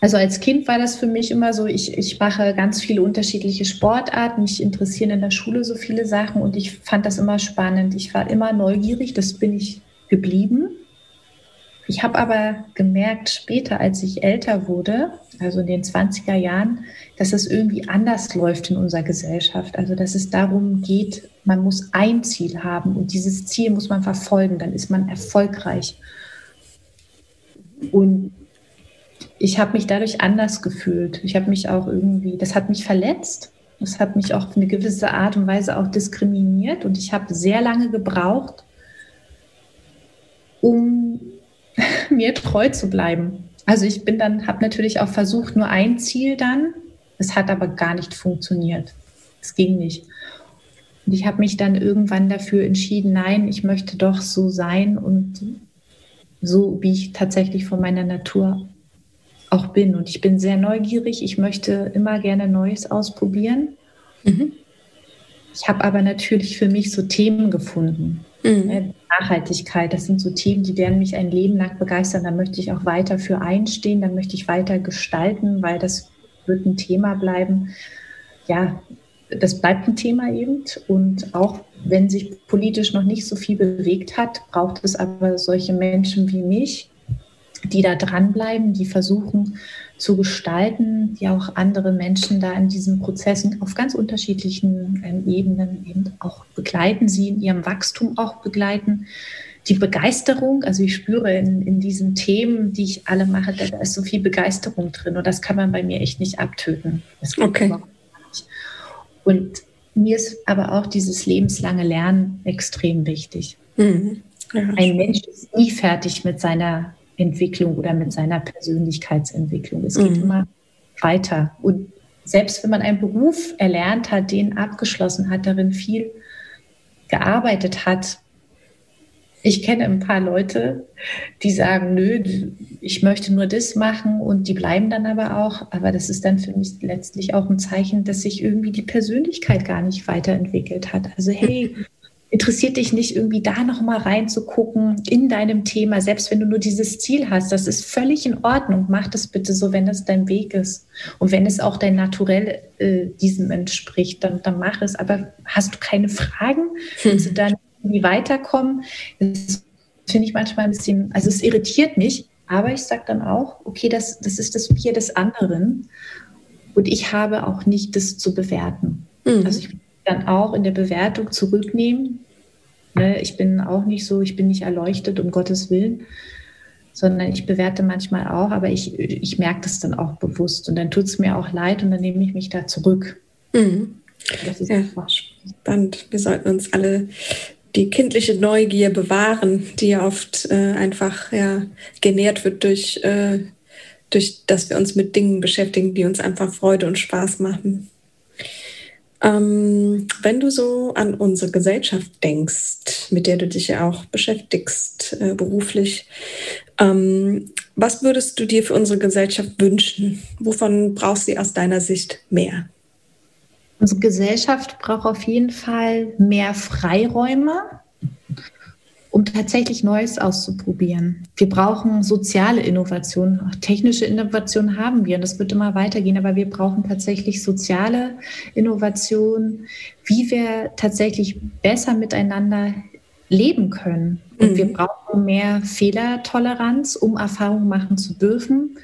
C: Also als Kind war das für mich immer so, ich, ich mache ganz viele unterschiedliche Sportarten, mich interessieren in der Schule so viele Sachen und ich fand das immer spannend. Ich war immer neugierig, das bin ich geblieben. Ich habe aber gemerkt später, als ich älter wurde, also in den 20er Jahren, dass es irgendwie anders läuft in unserer Gesellschaft. Also dass es darum geht, man muss ein Ziel haben und dieses Ziel muss man verfolgen, dann ist man erfolgreich. Und ich habe mich dadurch anders gefühlt. Ich habe mich auch irgendwie, das hat mich verletzt. Das hat mich auch auf eine gewisse Art und Weise auch diskriminiert. Und ich habe sehr lange gebraucht, um mir treu zu bleiben. Also ich bin dann, habe natürlich auch versucht, nur ein Ziel dann. Es hat aber gar nicht funktioniert. Es ging nicht. Und ich habe mich dann irgendwann dafür entschieden, nein, ich möchte doch so sein und so, wie ich tatsächlich von meiner Natur auch bin. Und ich bin sehr neugierig. Ich möchte immer gerne Neues ausprobieren. Mhm. Ich habe aber natürlich für mich so Themen gefunden. Mhm. Ne, Nachhaltigkeit, das sind so Themen, die werden mich ein Leben lang begeistern. Da möchte ich auch weiter für einstehen, da möchte ich weiter gestalten, weil das wird ein Thema bleiben. Ja, das bleibt ein Thema eben. Und auch wenn sich politisch noch nicht so viel bewegt hat, braucht es aber solche Menschen wie mich, die da dranbleiben, die versuchen zu gestalten, die auch andere Menschen da in diesen Prozessen auf ganz unterschiedlichen ähm, Ebenen eben auch begleiten, sie in ihrem Wachstum auch begleiten. Die Begeisterung, also ich spüre in, in diesen Themen, die ich alle mache, da, da ist so viel Begeisterung drin und das kann man bei mir echt nicht abtöten.
B: okay.
C: Und mir ist aber auch dieses lebenslange Lernen extrem wichtig. Mhm. Ja. Ein Mensch ist nie fertig mit seiner Entwicklung oder mit seiner Persönlichkeitsentwicklung. Es geht mhm. immer weiter. Und selbst wenn man einen Beruf erlernt hat, den abgeschlossen hat, darin viel gearbeitet hat, ich kenne ein paar Leute, die sagen, nö, ich möchte nur das machen und die bleiben dann aber auch. Aber das ist dann für mich letztlich auch ein Zeichen, dass sich irgendwie die Persönlichkeit gar nicht weiterentwickelt hat. Also hey, interessiert dich nicht irgendwie da noch mal reinzugucken in deinem Thema, selbst wenn du nur dieses Ziel hast, das ist völlig in Ordnung. Mach das bitte so, wenn das dein Weg ist und wenn es auch dein Naturell äh, diesem entspricht, dann, dann mach es. Aber hast du keine Fragen, willst du dann irgendwie weiterkommen? Das finde ich manchmal ein bisschen, also es irritiert mich, aber ich sage dann auch, okay, das, das ist das Bier des anderen und ich habe auch nicht das zu bewerten. Mhm. Also ich will dann auch in der Bewertung zurücknehmen. Ne, ich bin auch nicht so, ich bin nicht erleuchtet, um Gottes Willen, sondern ich bewerte manchmal auch, aber ich, ich merke das dann auch bewusst und dann tut es mir auch leid und dann nehme ich mich da zurück.
B: Mhm. Das ist ja, spannend. Wir sollten uns alle die kindliche Neugier bewahren, die ja oft äh, einfach ja, genährt wird durch, äh, durch, dass wir uns mit Dingen beschäftigen, die uns einfach Freude und Spaß machen. Ähm, wenn du so an unsere Gesellschaft denkst, mit der du dich ja auch beschäftigst äh, beruflich, ähm, was würdest du dir für unsere Gesellschaft wünschen? Wovon brauchst du aus deiner Sicht mehr?
C: Unsere Gesellschaft braucht auf jeden Fall mehr Freiräume, um tatsächlich Neues auszuprobieren. Wir brauchen soziale Innovation. Technische Innovation haben wir und das wird immer weitergehen, aber wir brauchen tatsächlich soziale Innovation, wie wir tatsächlich besser miteinander leben können. Und mhm. wir brauchen mehr Fehlertoleranz, um Erfahrungen machen zu dürfen.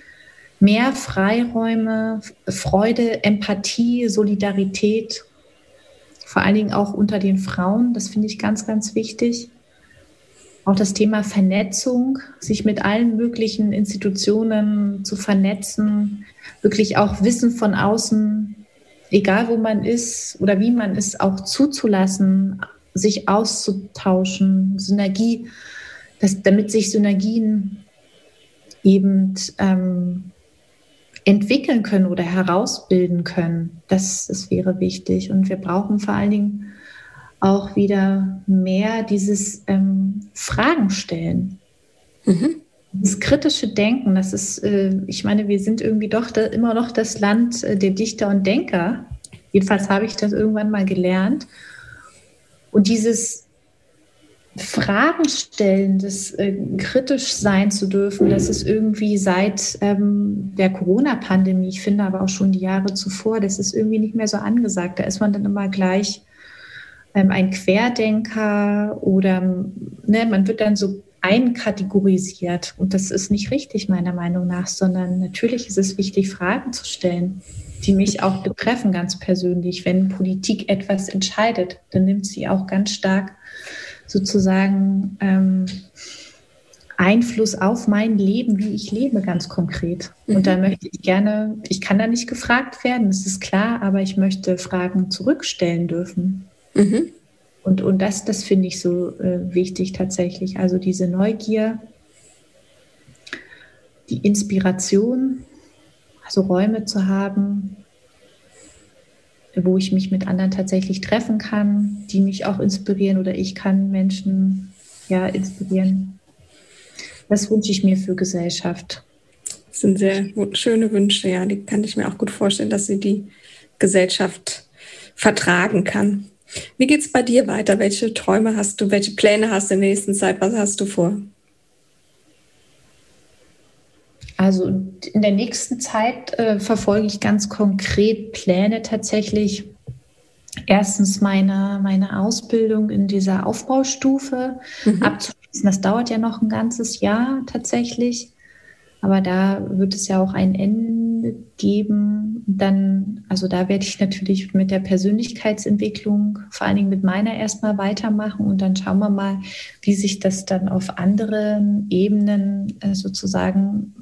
C: Mehr Freiräume, Freude, Empathie, Solidarität, vor allen Dingen auch unter den Frauen. Das finde ich ganz, ganz wichtig. Auch das Thema Vernetzung, sich mit allen möglichen Institutionen zu vernetzen, wirklich auch Wissen von außen, egal wo man ist oder wie man ist, auch zuzulassen, sich auszutauschen, Synergie, dass, damit sich Synergien eben ähm, entwickeln können oder herausbilden können. Das, das wäre wichtig. Und wir brauchen vor allen Dingen auch wieder mehr dieses ähm, Fragen stellen. Mhm. Das kritische Denken, das ist, äh, ich meine, wir sind irgendwie doch da, immer noch das Land äh, der Dichter und Denker. Jedenfalls habe ich das irgendwann mal gelernt. Und dieses Fragen stellen, das äh, kritisch sein zu dürfen, das ist irgendwie seit ähm, der Corona-Pandemie, ich finde aber auch schon die Jahre zuvor, das ist irgendwie nicht mehr so angesagt. Da ist man dann immer gleich ähm, ein Querdenker oder ne, man wird dann so einkategorisiert. Und das ist nicht richtig, meiner Meinung nach, sondern natürlich ist es wichtig, Fragen zu stellen, die mich auch betreffen, ganz persönlich. Wenn Politik etwas entscheidet, dann nimmt sie auch ganz stark sozusagen ähm, Einfluss auf mein Leben, wie ich lebe, ganz konkret. Und mhm. da möchte ich gerne, ich kann da nicht gefragt werden, das ist klar, aber ich möchte Fragen zurückstellen dürfen. Mhm. Und, und das, das finde ich so äh, wichtig tatsächlich. Also diese Neugier, die Inspiration, also Räume zu haben, wo ich mich mit anderen tatsächlich treffen kann, die mich auch inspirieren oder ich kann Menschen ja inspirieren. Das wünsche ich mir für Gesellschaft.
B: Das sind sehr schöne Wünsche, ja. Die kann ich mir auch gut vorstellen, dass sie die Gesellschaft vertragen kann. Wie geht es bei dir weiter? Welche Träume hast du? Welche Pläne hast du in der nächsten Zeit? Was hast du vor?
C: Also in der nächsten Zeit äh, verfolge ich ganz konkret Pläne tatsächlich. Erstens meine, meine Ausbildung in dieser Aufbaustufe mhm. abzuschließen. Das dauert ja noch ein ganzes Jahr tatsächlich. Aber da wird es ja auch ein Ende geben. Dann, also da werde ich natürlich mit der Persönlichkeitsentwicklung, vor allen Dingen mit meiner erstmal weitermachen und dann schauen wir mal, wie sich das dann auf anderen Ebenen äh, sozusagen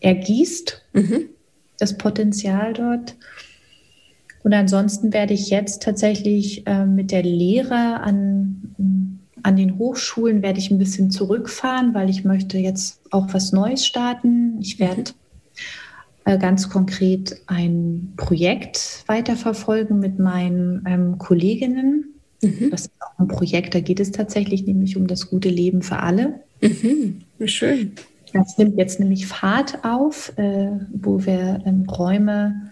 C: ergießt, mhm. das Potenzial dort. Und ansonsten werde ich jetzt tatsächlich äh, mit der Lehre an an den Hochschulen werde ich ein bisschen zurückfahren, weil ich möchte jetzt auch was Neues starten. Ich mhm. werde äh, ganz konkret ein Projekt weiterverfolgen mit meinen ähm, Kolleginnen. Mhm. Das ist auch ein Projekt, da geht es tatsächlich nämlich um das gute Leben für alle.
B: Mhm. Schön.
C: Das nimmt jetzt nämlich Fahrt auf, äh, wo wir ähm, Räume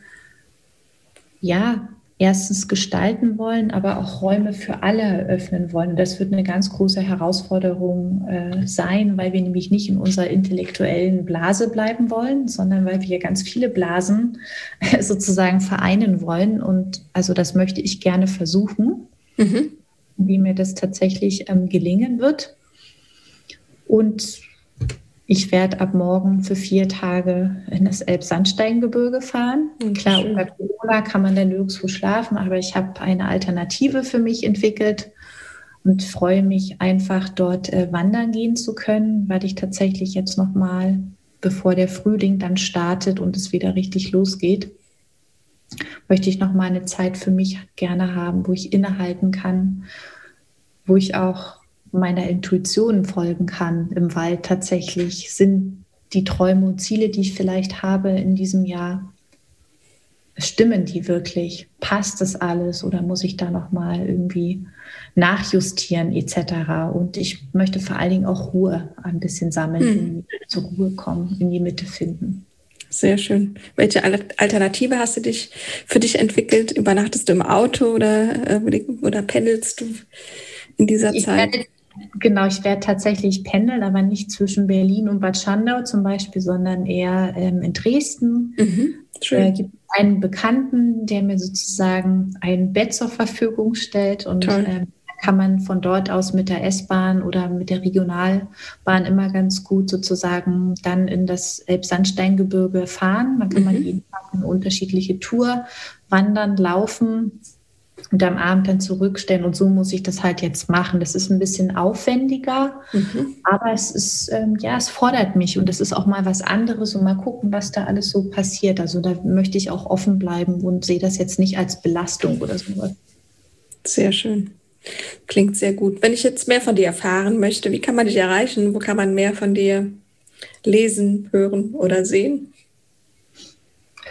C: ja, erstens gestalten wollen, aber auch Räume für alle eröffnen wollen. Das wird eine ganz große Herausforderung äh, sein, weil wir nämlich nicht in unserer intellektuellen Blase bleiben wollen, sondern weil wir ganz viele Blasen äh, sozusagen vereinen wollen. Und also das möchte ich gerne versuchen, mhm. wie mir das tatsächlich ähm, gelingen wird. Und ich werde ab morgen für vier Tage in das Elbsandsteingebirge fahren. Mhm, Klar, unter Corona kann man da nirgendwo schlafen, aber ich habe eine Alternative für mich entwickelt und freue mich einfach dort äh, wandern gehen zu können, weil ich tatsächlich jetzt noch mal, bevor der Frühling dann startet und es wieder richtig losgeht, möchte ich noch mal eine Zeit für mich gerne haben, wo ich innehalten kann, wo ich auch meiner Intuition folgen kann im Wald tatsächlich? Sind die Träume und Ziele, die ich vielleicht habe in diesem Jahr, stimmen die wirklich? Passt das alles oder muss ich da noch mal irgendwie nachjustieren etc. Und ich möchte vor allen Dingen auch Ruhe ein bisschen sammeln, mhm. zur Ruhe kommen, in die Mitte finden.
B: Sehr schön. Welche Alternative hast du dich für dich entwickelt? Übernachtest du im Auto oder, äh, oder pendelst du in dieser
C: ich
B: Zeit?
C: Genau, ich werde tatsächlich pendeln, aber nicht zwischen Berlin und Bad Schandau zum Beispiel, sondern eher ähm, in Dresden. Mhm, schön. Äh, gibt einen Bekannten, der mir sozusagen ein Bett zur Verfügung stellt und ähm, kann man von dort aus mit der S-Bahn oder mit der Regionalbahn immer ganz gut sozusagen dann in das Elbsandsteingebirge fahren. Dann kann mhm. man jeden Tag eine unterschiedliche Tour wandern, laufen und am Abend dann zurückstellen. Und so muss ich das halt jetzt machen. Das ist ein bisschen aufwendiger, mhm. aber es ist, ähm, ja, es fordert mich und es ist auch mal was anderes und mal gucken, was da alles so passiert. Also da möchte ich auch offen bleiben und sehe das jetzt nicht als Belastung oder sowas.
B: Sehr schön. Klingt sehr gut. Wenn ich jetzt mehr von dir erfahren möchte, wie kann man dich erreichen? Wo kann man mehr von dir lesen, hören oder sehen?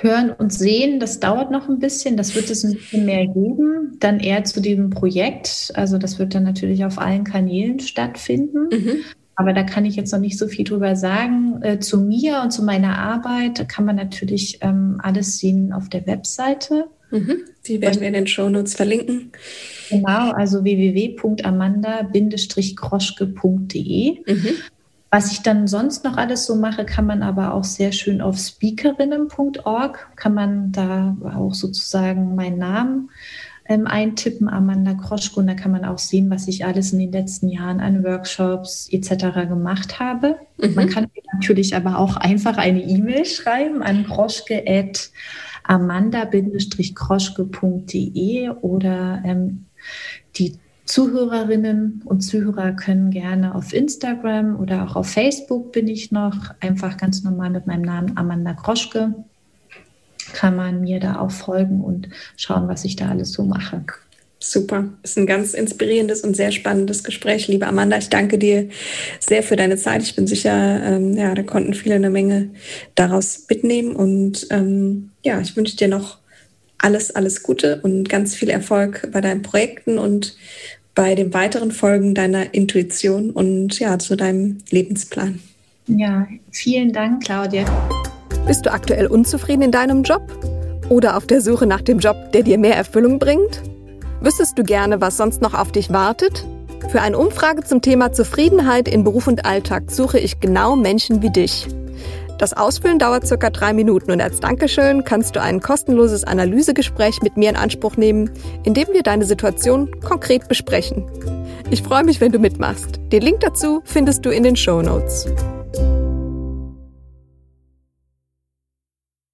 C: Hören und Sehen, das dauert noch ein bisschen. Das wird es ein bisschen mehr geben. Dann eher zu diesem Projekt. Also das wird dann natürlich auf allen Kanälen stattfinden. Mhm. Aber da kann ich jetzt noch nicht so viel drüber sagen. Äh, zu mir und zu meiner Arbeit kann man natürlich ähm, alles sehen auf der Webseite.
B: Mhm. Die werden wir in den Shownotes verlinken.
C: Genau, also www.amanda-kroschke.de. Mhm. Was ich dann sonst noch alles so mache, kann man aber auch sehr schön auf speakerinnen.org, kann man da auch sozusagen meinen Namen ähm, eintippen, Amanda Kroschko, und da kann man auch sehen, was ich alles in den letzten Jahren an Workshops etc. gemacht habe. Mhm. Man kann natürlich aber auch einfach eine E-Mail schreiben an kroschke.amanda-kroschke.de oder ähm, die Zuhörerinnen und Zuhörer können gerne auf Instagram oder auch auf Facebook bin ich noch einfach ganz normal mit meinem Namen Amanda Kroschke. Kann man mir da auch folgen und schauen, was ich da alles so mache.
B: Super. Ist ein ganz inspirierendes und sehr spannendes Gespräch, liebe Amanda. Ich danke dir sehr für deine Zeit. Ich bin sicher, ähm, ja, da konnten viele eine Menge daraus mitnehmen. Und ähm, ja, ich wünsche dir noch alles, alles Gute und ganz viel Erfolg bei deinen Projekten und bei den weiteren Folgen deiner Intuition und ja, zu deinem Lebensplan.
C: Ja, vielen Dank, Claudia.
A: Bist du aktuell unzufrieden in deinem Job? Oder auf der Suche nach dem Job, der dir mehr Erfüllung bringt? Wüsstest du gerne, was sonst noch auf dich wartet? Für eine Umfrage zum Thema Zufriedenheit in Beruf und Alltag suche ich genau Menschen wie dich. Das Ausfüllen dauert circa drei Minuten und als Dankeschön kannst du ein kostenloses Analysegespräch mit mir in Anspruch nehmen, in dem wir deine Situation konkret besprechen. Ich freue mich, wenn du mitmachst. Den Link dazu findest du in den Show Notes.